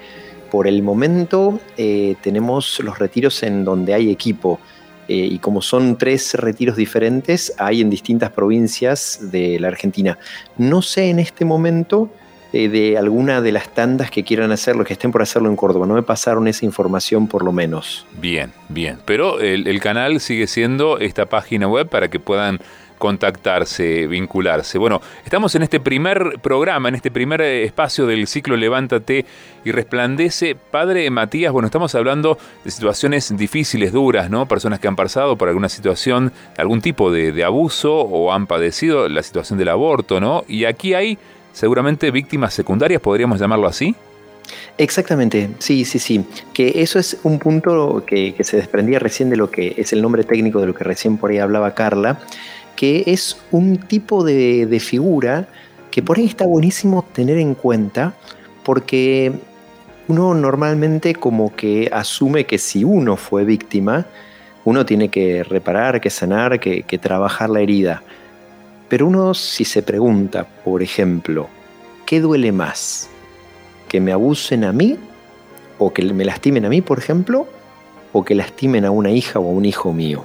Por el momento eh, tenemos los retiros en donde hay equipo. Eh, y como son tres retiros diferentes, hay en distintas provincias de la Argentina. No sé en este momento eh, de alguna de las tandas que quieran hacerlo, que estén por hacerlo en Córdoba. No me pasaron esa información por lo menos. Bien, bien. Pero el canal sigue siendo esta página web para que puedan contactarse, vincularse. Bueno, estamos en este primer programa, en este primer eh, espacio del ciclo Levántate y Resplandece. Padre Matías, bueno, estamos hablando de situaciones difíciles, duras, ¿no? Personas que han pasado por alguna situación, algún tipo de, abuso o han padecido la situación del aborto, ¿no? Y aquí hay seguramente víctimas secundarias, podríamos llamarlo así. Exactamente, sí, sí, sí. Que eso es un punto que, que, se desprendía recién de lo que es el nombre técnico de lo que recién por ahí hablaba Carla, que es un tipo de, figura que por ahí está buenísimo tener en cuenta porque uno normalmente como que asume que si uno fue víctima, uno tiene que reparar, que sanar, que, trabajar la herida. Pero uno si se pregunta, por ejemplo, ¿qué duele más? ¿Que me abusen a mí? ¿O que me lastimen a mí, por ejemplo? ¿O que lastimen a una hija o a un hijo mío?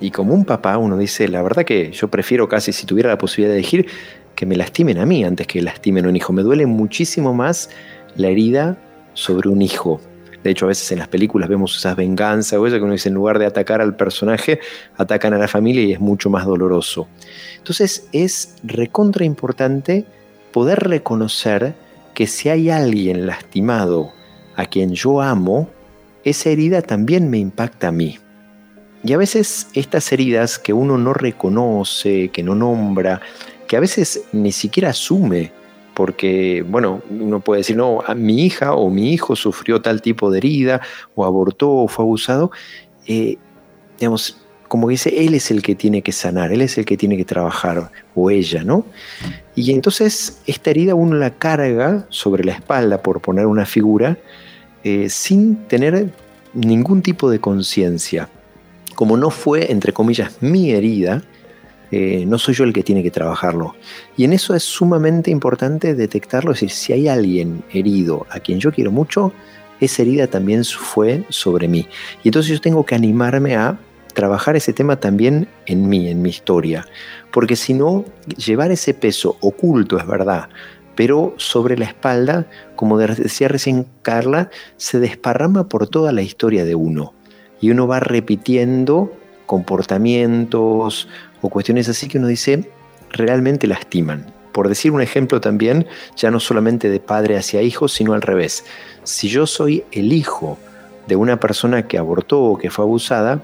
Y como un papá uno dice, la verdad que yo prefiero casi si tuviera la posibilidad de elegir que me lastimen a mí antes que lastimen a un hijo. Me duele muchísimo más la herida sobre un hijo. De hecho, a veces en las películas vemos esas venganzas o eso que uno dice, en lugar de atacar al personaje, atacan a la familia y es mucho más doloroso. Entonces es recontra importante poder reconocer que si hay alguien lastimado a quien yo amo, esa herida también me impacta a mí. Y a veces estas heridas que uno no reconoce, que no nombra, que a veces ni siquiera asume, porque, bueno, uno puede decir, no, mi hija o mi hijo sufrió tal tipo de herida, o abortó, o fue abusado, eh, digamos, como dice, él es el que tiene que sanar, él es el que tiene que trabajar, o ella, ¿no? Y entonces esta herida uno la carga sobre la espalda, por poner una figura, eh, sin tener ningún tipo de conciencia como no fue, entre comillas, mi herida, eh, no soy yo el que tiene que trabajarlo. Y en eso es sumamente importante detectarlo, es decir, si hay alguien herido a quien yo quiero mucho, esa herida también fue sobre mí. Y entonces yo tengo que animarme a trabajar ese tema también en mí, en mi historia. Porque si no, llevar ese peso oculto, es verdad, pero sobre la espalda, como decía recién Carla, se desparrama por toda la historia de uno y uno va repitiendo comportamientos o cuestiones así que uno dice realmente lastiman. Por decir un ejemplo también, ya no solamente de padre hacia hijo, sino al revés. Si yo soy el hijo de una persona que abortó o que fue abusada,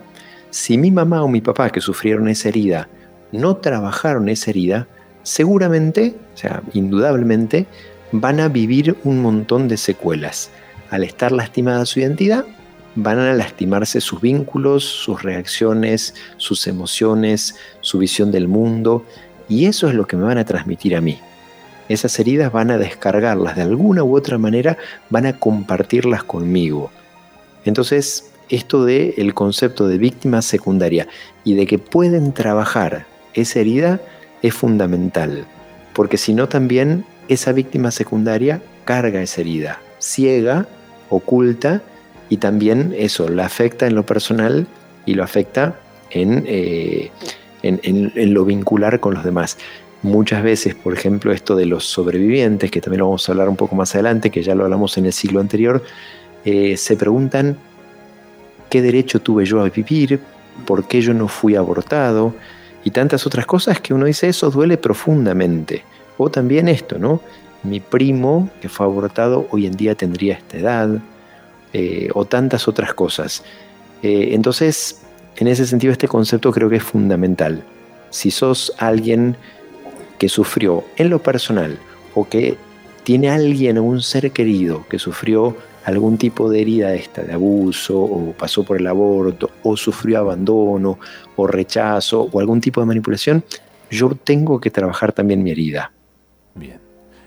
si mi mamá o mi papá que sufrieron esa herida no trabajaron esa herida, seguramente, o sea, indudablemente, van a vivir un montón de secuelas. Al estar lastimada su identidad, van a lastimarse sus vínculos, sus reacciones, sus emociones, su visión del mundo, y eso es lo que me van a transmitir a mí. Esas heridas van a descargarlas de alguna u otra manera, van a compartirlas conmigo. Entonces, esto de el concepto de víctima secundaria y de que pueden trabajar esa herida es fundamental, porque si no también esa víctima secundaria carga esa herida, ciega, oculta y también eso la afecta en lo personal y lo afecta eh, en, en, lo vincular con los demás. Muchas veces, por ejemplo, esto de los sobrevivientes, que también lo vamos a hablar un poco más adelante, que ya lo hablamos en el siglo anterior, eh, se preguntan qué derecho tuve yo a vivir, por qué yo no fui abortado y tantas otras cosas que uno dice eso duele profundamente. O también esto, ¿no? Mi primo que fue abortado hoy en día tendría esta edad, eh, o tantas otras cosas. Eh, entonces, en ese sentido este concepto creo que es fundamental. Si sos alguien que sufrió en lo personal o que tiene alguien o un ser querido que sufrió algún tipo de herida esta, de abuso, o pasó por el aborto, o sufrió abandono, o rechazo, o algún tipo de manipulación, yo tengo que trabajar también mi herida. Bien.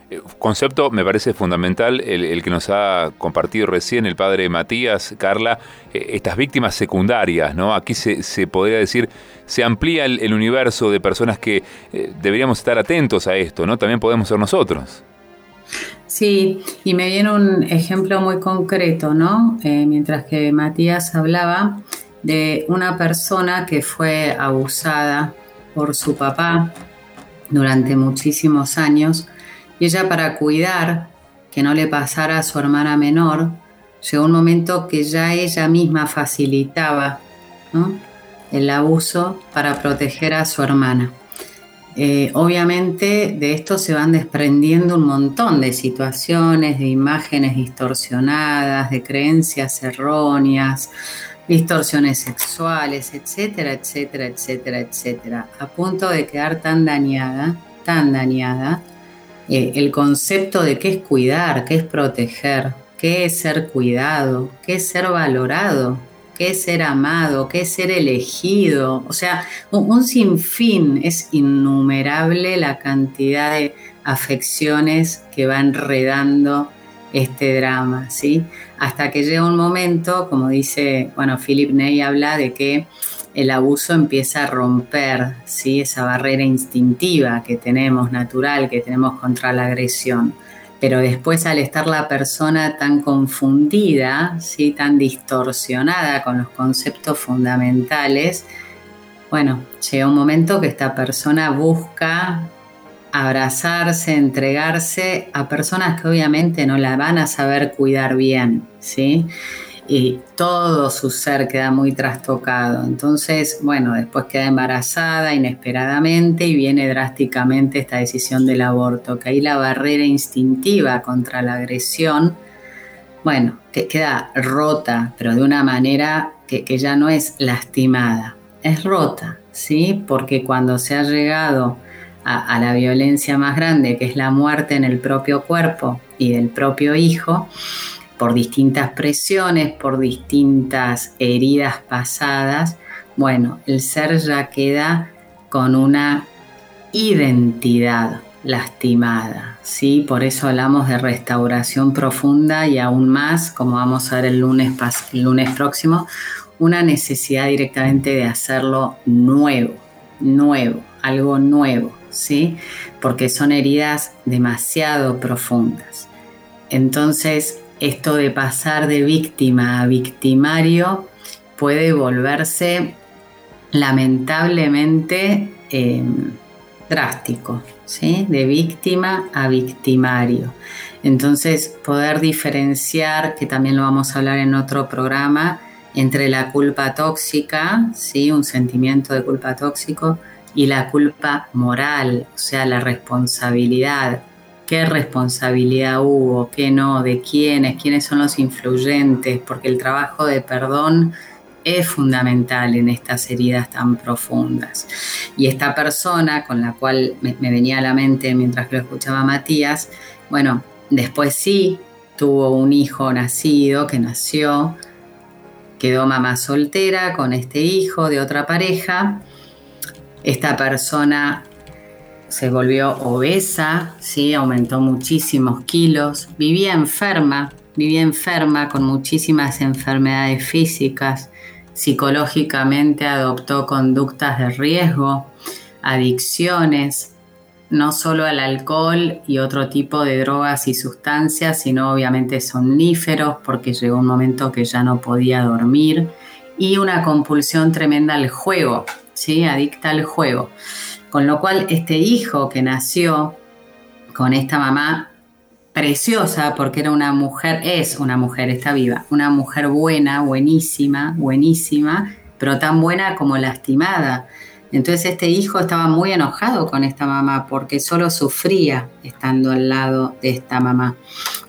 Eh, concepto me parece fundamental el, que nos ha compartido recién el padre Matías, Carla, eh, estas víctimas secundarias, ¿no? Aquí se, podría decir, se amplía el, universo de personas que eh, deberíamos estar atentos a esto, ¿no? También podemos ser nosotros. Sí, y me viene un ejemplo muy concreto, ¿no? mientras que Matías hablaba de una persona que fue abusada por su papá durante muchísimos años y ella para cuidar que no le pasara a su hermana menor, llegó un momento que ya ella misma facilitaba el abuso para proteger a su hermana. Eh, obviamente de esto se van desprendiendo un montón de situaciones, de imágenes distorsionadas, de creencias erróneas, distorsiones sexuales, etcétera, etcétera, etcétera, etcétera, a punto de quedar tan dañada, tan dañada, el concepto de qué es cuidar, qué es proteger, qué es ser cuidado, qué es ser valorado, qué es ser amado, qué es ser elegido. O sea, un, sinfín, es innumerable la cantidad de afecciones que va enredando este drama, ¿sí? Hasta que llega un momento, como dice, bueno, Philip Ney habla de que el abuso empieza a romper ¿sí? esa barrera instintiva que tenemos, natural, que tenemos contra la agresión. Pero después al estar la persona tan confundida, ¿sí? tan distorsionada con los conceptos fundamentales, bueno, llega un momento que esta persona busca abrazarse, entregarse a personas que obviamente no la van a saber cuidar bien, ¿sí? Y todo su ser queda muy trastocado. Entonces, bueno, después queda embarazada inesperadamente y viene drásticamente esta decisión del aborto, que ahí la barrera instintiva contra la agresión, bueno, que queda rota, pero de una manera que, ya no es lastimada, es rota, ¿sí? Porque cuando se ha llegado a, a la violencia más grande, que es la muerte en el propio cuerpo y del propio hijo, por distintas presiones, por distintas heridas pasadas, bueno, el ser ya queda con una identidad lastimada, ¿sí? Por eso hablamos de restauración profunda y aún más, como vamos a ver el lunes, el lunes próximo, una necesidad directamente de hacerlo nuevo, nuevo, algo nuevo, ¿sí? Porque son heridas demasiado profundas. Entonces, esto de pasar de víctima a victimario puede volverse lamentablemente em, drástico, ¿sí? de víctima a victimario. Entonces, poder diferenciar, que también lo vamos a hablar en otro programa, entre la culpa tóxica, ¿sí? un sentimiento de culpa tóxico, y la culpa moral, o sea, la responsabilidad, qué responsabilidad hubo, qué no, de quiénes, quiénes son los influyentes, porque el trabajo de perdón es fundamental en estas heridas tan profundas. Y esta persona con la cual me, venía a la mente mientras lo escuchaba Matías, bueno, después sí tuvo un hijo nacido que nació, quedó mamá soltera con este hijo de otra pareja. Esta persona se volvió obesa, ¿sí? aumentó muchísimos kilos, vivía enferma, vivía enferma con muchísimas enfermedades físicas, psicológicamente adoptó conductas de riesgo, adicciones, no solo al alcohol y otro tipo de drogas y sustancias, sino obviamente somníferos, porque llegó un momento que ya no podía dormir, y una compulsión tremenda al juego, ¿sí? adicta al juego. Con lo cual este hijo que nació con esta mamá preciosa, porque era una mujer, es una mujer, está viva, una mujer buena, buenísima, buenísima, pero tan buena como lastimada. Entonces este hijo estaba muy enojado con esta mamá porque solo sufría estando al lado de esta mamá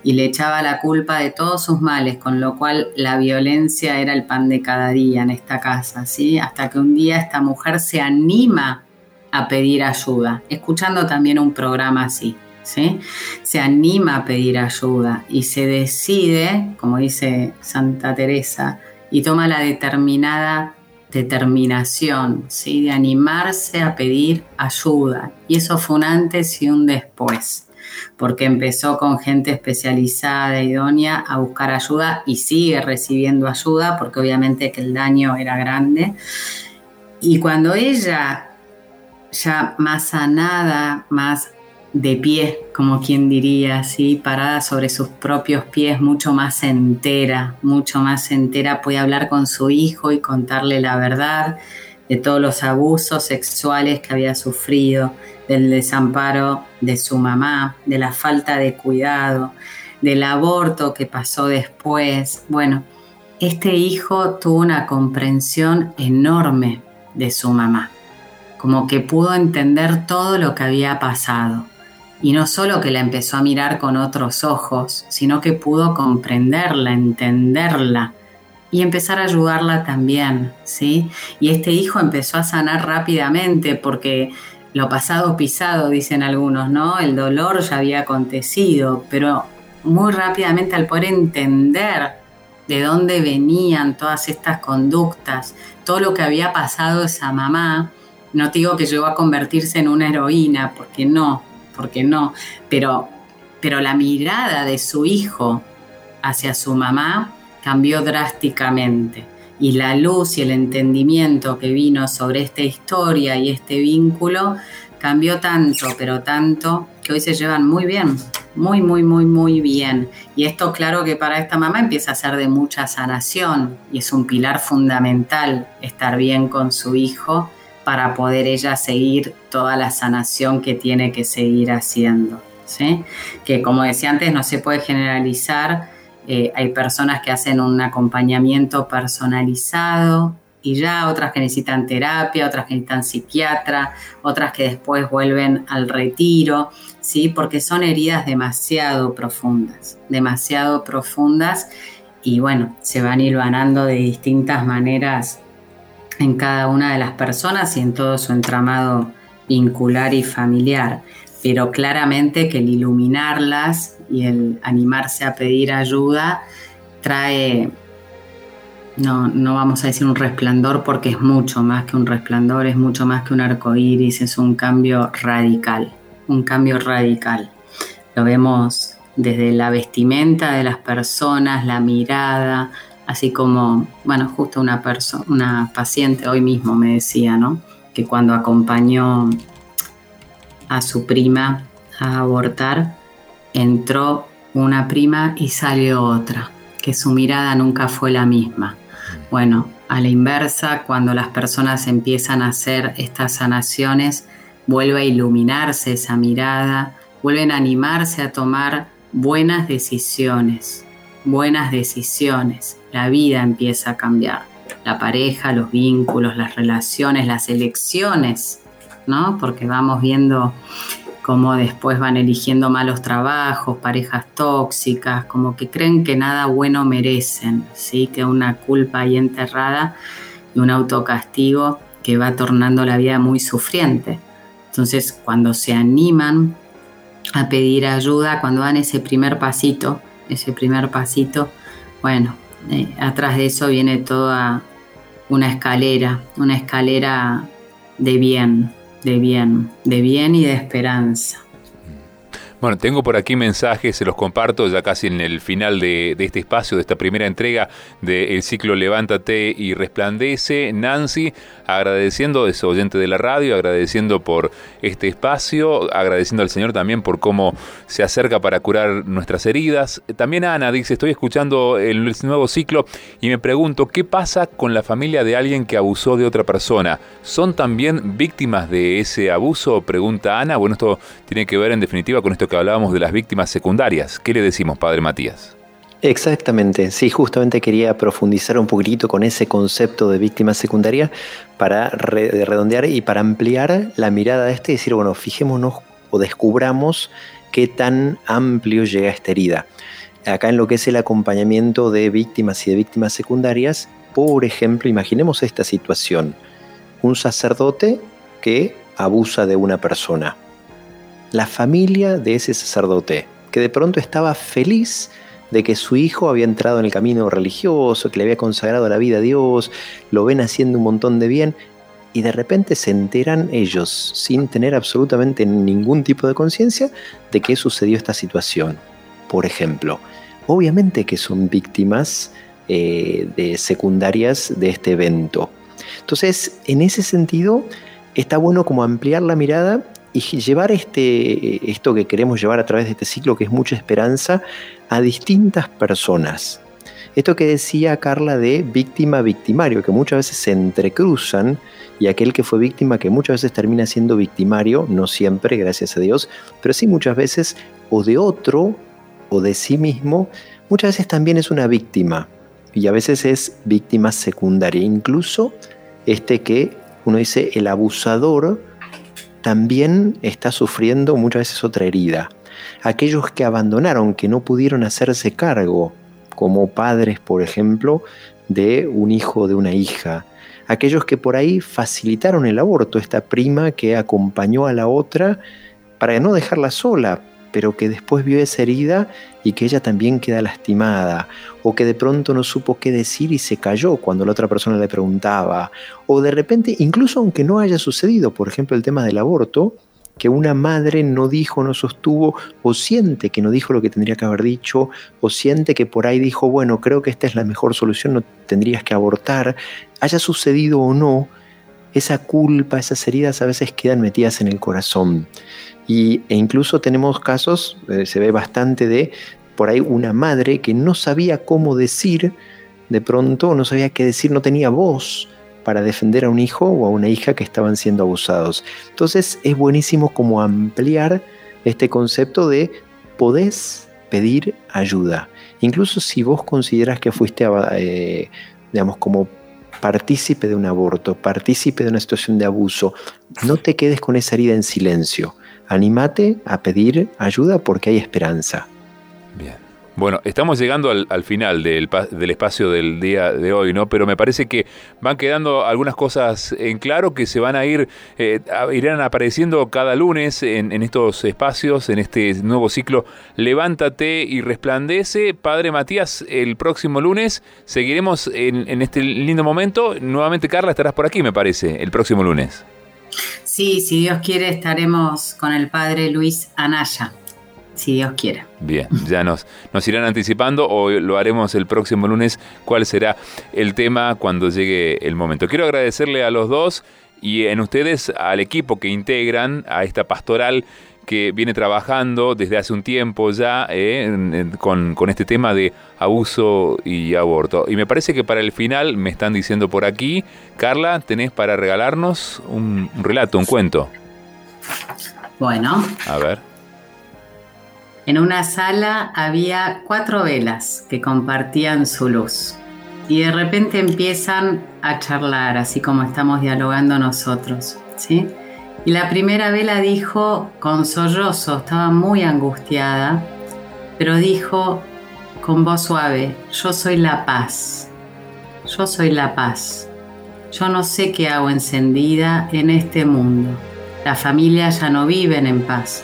y le echaba la culpa de todos sus males, con lo cual la violencia era el pan de cada día en esta casa, ¿sí? Hasta que un día esta mujer se anima a pedir ayuda, escuchando también un programa así. ¿Sí? Se anima a pedir ayuda y se decide, como dice Santa Teresa, y toma la determinada determinación, ¿sí? de animarse a pedir ayuda. Y eso fue un antes y un después, porque empezó con gente especializada, idónea, a buscar ayuda y sigue recibiendo ayuda, porque obviamente que el daño era grande. Y cuando ella, ya más sanada, más de pie, como quien diría, así, parada sobre sus propios pies, mucho más entera, mucho más entera, puede hablar con su hijo y contarle la verdad de todos los abusos sexuales que había sufrido, del desamparo de su mamá, de la falta de cuidado, del aborto que pasó después. Bueno, este hijo tuvo una comprensión enorme de su mamá, como que pudo entender todo lo que había pasado y no solo que la empezó a mirar con otros ojos, sino que pudo comprenderla, entenderla y empezar a ayudarla también, ¿sí? Y este hijo empezó a sanar rápidamente porque lo pasado pisado, dicen algunos, ¿no? El dolor ya había acontecido, pero muy rápidamente al poder entender de dónde venían todas estas conductas, todo lo que había pasado esa mamá, no digo que llegó a convertirse en una heroína, porque no, porque no, pero, pero la mirada de su hijo hacia su mamá cambió drásticamente y la luz y el entendimiento que vino sobre esta historia y este vínculo cambió tanto, pero tanto, que hoy se llevan muy bien, muy, muy, muy, muy bien. Y esto claro que para esta mamá empieza a ser de mucha sanación y es un pilar fundamental estar bien con su hijo para poder ella seguir toda la sanación que tiene que seguir haciendo. ¿sí? Que como decía antes, no se puede generalizar. Eh, hay personas que hacen un acompañamiento personalizado y ya, otras que necesitan terapia, otras que necesitan psiquiatra, otras que después vuelven al retiro, ¿sí? porque son heridas demasiado profundas, demasiado profundas y bueno, se van hilvanando de distintas maneras en cada una de las personas y en todo su entramado vincular y familiar, pero claramente que el iluminarlas y el animarse a pedir ayuda trae, no, no vamos a decir un resplandor porque es mucho más que un resplandor, es mucho más que un arco iris, es un cambio radical, un cambio radical. Lo vemos desde la vestimenta de las personas, la mirada, así como, bueno, justo una una paciente hoy mismo me decía, ¿no? Que cuando acompañó a su prima a abortar, entró una prima y salió otra, que su mirada nunca fue la misma. Bueno, a la inversa, cuando las personas empiezan a hacer estas sanaciones, vuelve a iluminarse esa mirada, vuelven a animarse a tomar buenas decisiones, buenas decisiones la vida empieza a cambiar. La pareja, los vínculos, las relaciones, las elecciones, ¿no? Porque vamos viendo cómo después van eligiendo malos trabajos, parejas tóxicas, como que creen que nada bueno merecen, ¿sí? Que una culpa ahí enterrada y un autocastigo que va tornando la vida muy sufriente. Entonces, cuando se animan a pedir ayuda, cuando dan ese primer pasito, ese primer pasito, bueno, eh, atrás de eso viene toda una escalera, una escalera de bien, de bien, de bien y de esperanza. Bueno, tengo por aquí mensajes, se los comparto ya casi en el final de, este espacio, de esta primera entrega del ciclo Levántate y Resplandece. Nancy, agradeciendo, es oyente de la radio, agradeciendo por este espacio, agradeciendo al Señor también por cómo se acerca para curar nuestras heridas. También Ana dice, estoy escuchando el nuevo ciclo y me pregunto, ¿qué pasa con la familia de alguien que abusó de otra persona? ¿Son también víctimas de ese abuso? Pregunta Ana. Bueno, esto tiene que ver en definitiva con esto que hablábamos de las víctimas secundarias. ¿Qué le decimos, Padre Matías? Exactamente, sí, justamente quería profundizar un poquitito con ese concepto de víctima secundaria para redondear y para ampliar la mirada de este y decir, bueno, fijémonos o descubramos qué tan amplio llega esta herida. Acá en lo que es el acompañamiento de víctimas y de víctimas secundarias, por ejemplo, imaginemos esta situación. Un sacerdote que abusa de una persona. La familia de ese sacerdote, que de pronto estaba feliz de que su hijo había entrado en el camino religioso, que le había consagrado la vida a Dios, lo ven haciendo un montón de bien, y de repente se enteran ellos, sin tener absolutamente ningún tipo de conciencia, de que sucedió esta situación. Por ejemplo, obviamente que son víctimas eh, de secundarias de este evento. Entonces, en ese sentido, está bueno como ampliar la mirada y llevar este, esto que queremos llevar a través de este ciclo, que es mucha esperanza, a distintas personas. Esto que decía Carla de víctima-victimario, que muchas veces se entrecruzan y aquel que fue víctima que muchas veces termina siendo victimario, no siempre, gracias a Dios, pero sí muchas veces o de otro o de sí mismo, muchas veces también es una víctima y a veces es víctima secundaria, incluso este que uno dice el abusador también está sufriendo muchas veces otra herida. Aquellos que abandonaron, que no pudieron hacerse cargo, como padres, por ejemplo, de un hijo o de una hija. Aquellos que por ahí facilitaron el aborto, esta prima que acompañó a la otra para no dejarla sola, pero que después vio esa herida y que ella también queda lastimada, o que de pronto no supo qué decir y se cayó cuando la otra persona le preguntaba, o de repente, incluso aunque no haya sucedido, por ejemplo, el tema del aborto, que una madre no dijo, no sostuvo, o siente que no dijo lo que tendría que haber dicho, o siente que por ahí dijo, bueno, creo que esta es la mejor solución, no tendrías que abortar, haya sucedido o no, esa culpa, esas heridas a veces quedan metidas en el corazón. Y, e incluso tenemos casos, eh, se ve bastante de por ahí una madre que no sabía cómo decir, de pronto no sabía qué decir, no tenía voz para defender a un hijo o a una hija que estaban siendo abusados. Entonces es buenísimo como ampliar este concepto de podés pedir ayuda. Incluso si vos consideras que fuiste, eh, digamos, como partícipe de un aborto, partícipe de una situación de abuso, no te quedes con esa herida en silencio. Anímate a pedir ayuda porque hay esperanza. Bien. Bueno, estamos llegando al, final del, espacio del día de hoy, ¿no? Pero me parece que van quedando algunas cosas en claro que se van a ir, eh, irán apareciendo cada lunes en, estos espacios, en este nuevo ciclo. Levántate y resplandece. Padre Matías, el próximo lunes seguiremos en, en este lindo momento. Nuevamente, Carla, estarás por aquí, me parece, el próximo lunes. Sí, si Dios quiere estaremos con el padre Luis Anaya, si Dios quiere. Bien, ya nos, nos irán anticipando o lo haremos el próximo lunes cuál será el tema cuando llegue el momento. Quiero agradecerle a los dos y en ustedes al equipo que integran a esta pastoral que viene trabajando desde hace un tiempo ya eh, con, este tema de abuso y aborto. Y me parece que para el final, me están diciendo por aquí, Carla, tenés para regalarnos un, un relato, un cuento. Bueno. A ver. En una sala había cuatro velas que compartían su luz. Y de repente empiezan a charlar, así como estamos dialogando nosotros. ¿sí? Y la primera vela dijo con sollozo, estaba muy angustiada, pero dijo con voz suave, yo soy la paz, yo soy la paz. Yo no sé qué hago encendida en este mundo. Las familias ya no viven en paz.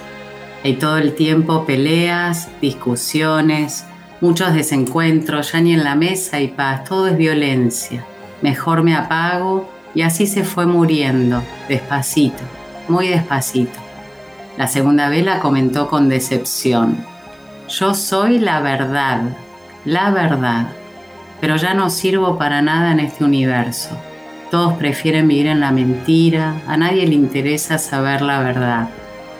Hay todo el tiempo peleas, discusiones, muchos desencuentros, ya ni en la mesa hay paz, todo es violencia. Mejor me apago y así se fue muriendo, despacito muy despacito. La segunda vela comentó con decepción. Yo soy la verdad, la verdad, pero ya no sirvo para nada en este universo. Todos prefieren vivir en la mentira, a nadie le interesa saber la verdad.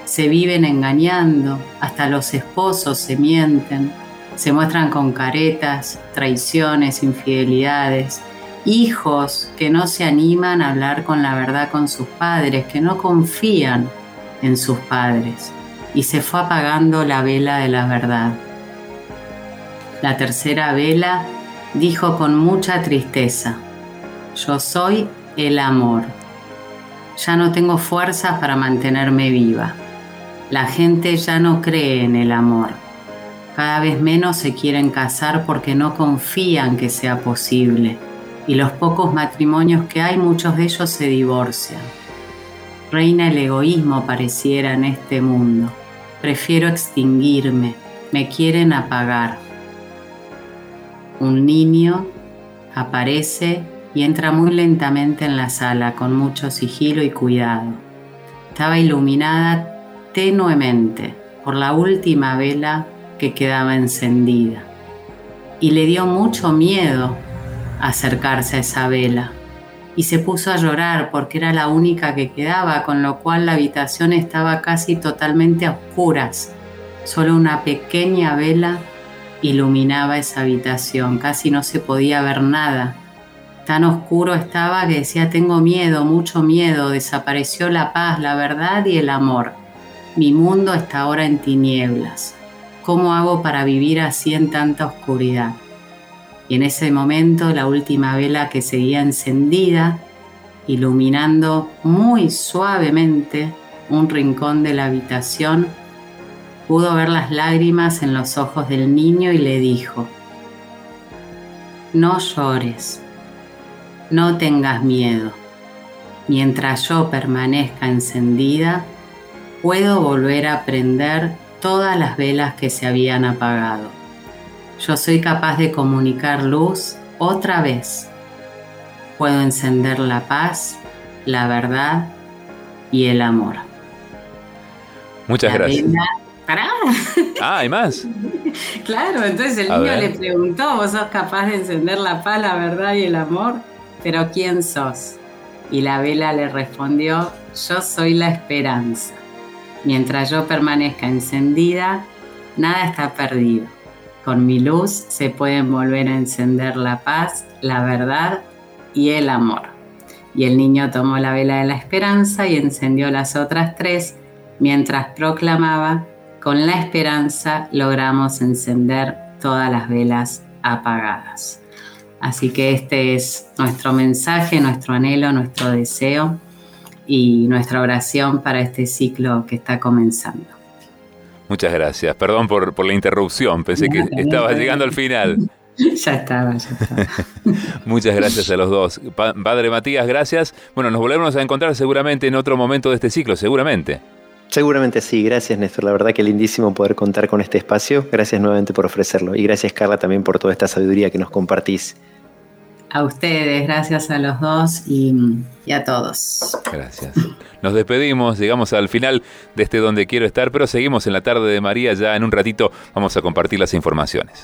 Se viven engañando, hasta los esposos se mienten, se muestran con caretas, traiciones, infidelidades, hijos que no se animan a hablar con la verdad con sus padres, que no confían en sus padres. Y se fue apagando la vela de la verdad. La tercera vela dijo con mucha tristeza, yo soy el amor. Ya no tengo fuerzas para mantenerme viva. La gente ya no cree en el amor. Cada vez menos se quieren casar porque no confían que sea posible. Y los pocos matrimonios que hay, muchos de ellos se divorcian. Reina el egoísmo pareciera en este mundo. Prefiero extinguirme. Me quieren apagar. Un niño aparece y entra muy lentamente en la sala con mucho sigilo y cuidado. Estaba iluminada tenuemente por la última vela que quedaba encendida y le dio mucho miedo acercarse a esa vela y se puso a llorar porque era la única que quedaba, con lo cual la habitación estaba casi totalmente a oscuras. Solo una pequeña vela iluminaba esa habitación, casi no se podía ver nada. Tan oscuro estaba que decía, tengo miedo, mucho miedo, desapareció la paz, la verdad y el amor. Mi mundo está ahora en tinieblas. ¿Cómo hago para vivir así en tanta oscuridad? Y en ese momento la última vela que seguía encendida, iluminando muy suavemente un rincón de la habitación, Pudo ver las lágrimas en los ojos del niño y le dijo, no llores, no tengas miedo. Mientras yo permanezca encendida, puedo volver a prender todas las velas que se habían apagado. Yo soy capaz de comunicar luz otra vez. Puedo encender la paz, la verdad y el amor. Muchas gracias. Pará. Ah, ¿hay más? claro, entonces el niño le preguntó, ¿vos sos capaz de encender la paz, la verdad y el amor? Pero ¿quién sos? Y la vela le respondió, yo soy la esperanza. Mientras yo permanezca encendida, nada está perdido. Con mi luz se pueden volver a encender la paz, la verdad y el amor. Y el niño tomó la vela de la esperanza y encendió las otras tres mientras proclamaba con la esperanza logramos encender todas las velas apagadas. Así que este es nuestro mensaje, nuestro anhelo, nuestro deseo y nuestra oración para este ciclo que está comenzando. Muchas gracias. Perdón por, la interrupción, pensé que estaba llegando al final. Ya estaba, ya estaba. Muchas gracias a los dos. Padre Matías, gracias. Bueno, nos volvemos a encontrar seguramente en otro momento de este ciclo, seguramente. Seguramente sí, gracias Néstor, la verdad que lindísimo poder contar con este espacio, gracias nuevamente por ofrecerlo y gracias Carla también por toda esta sabiduría que nos compartís. A ustedes, gracias a los dos y, a todos. Gracias. Nos despedimos, llegamos al final de este Donde Quiero Estar, pero seguimos en la tarde de María, ya en un ratito vamos a compartir las informaciones.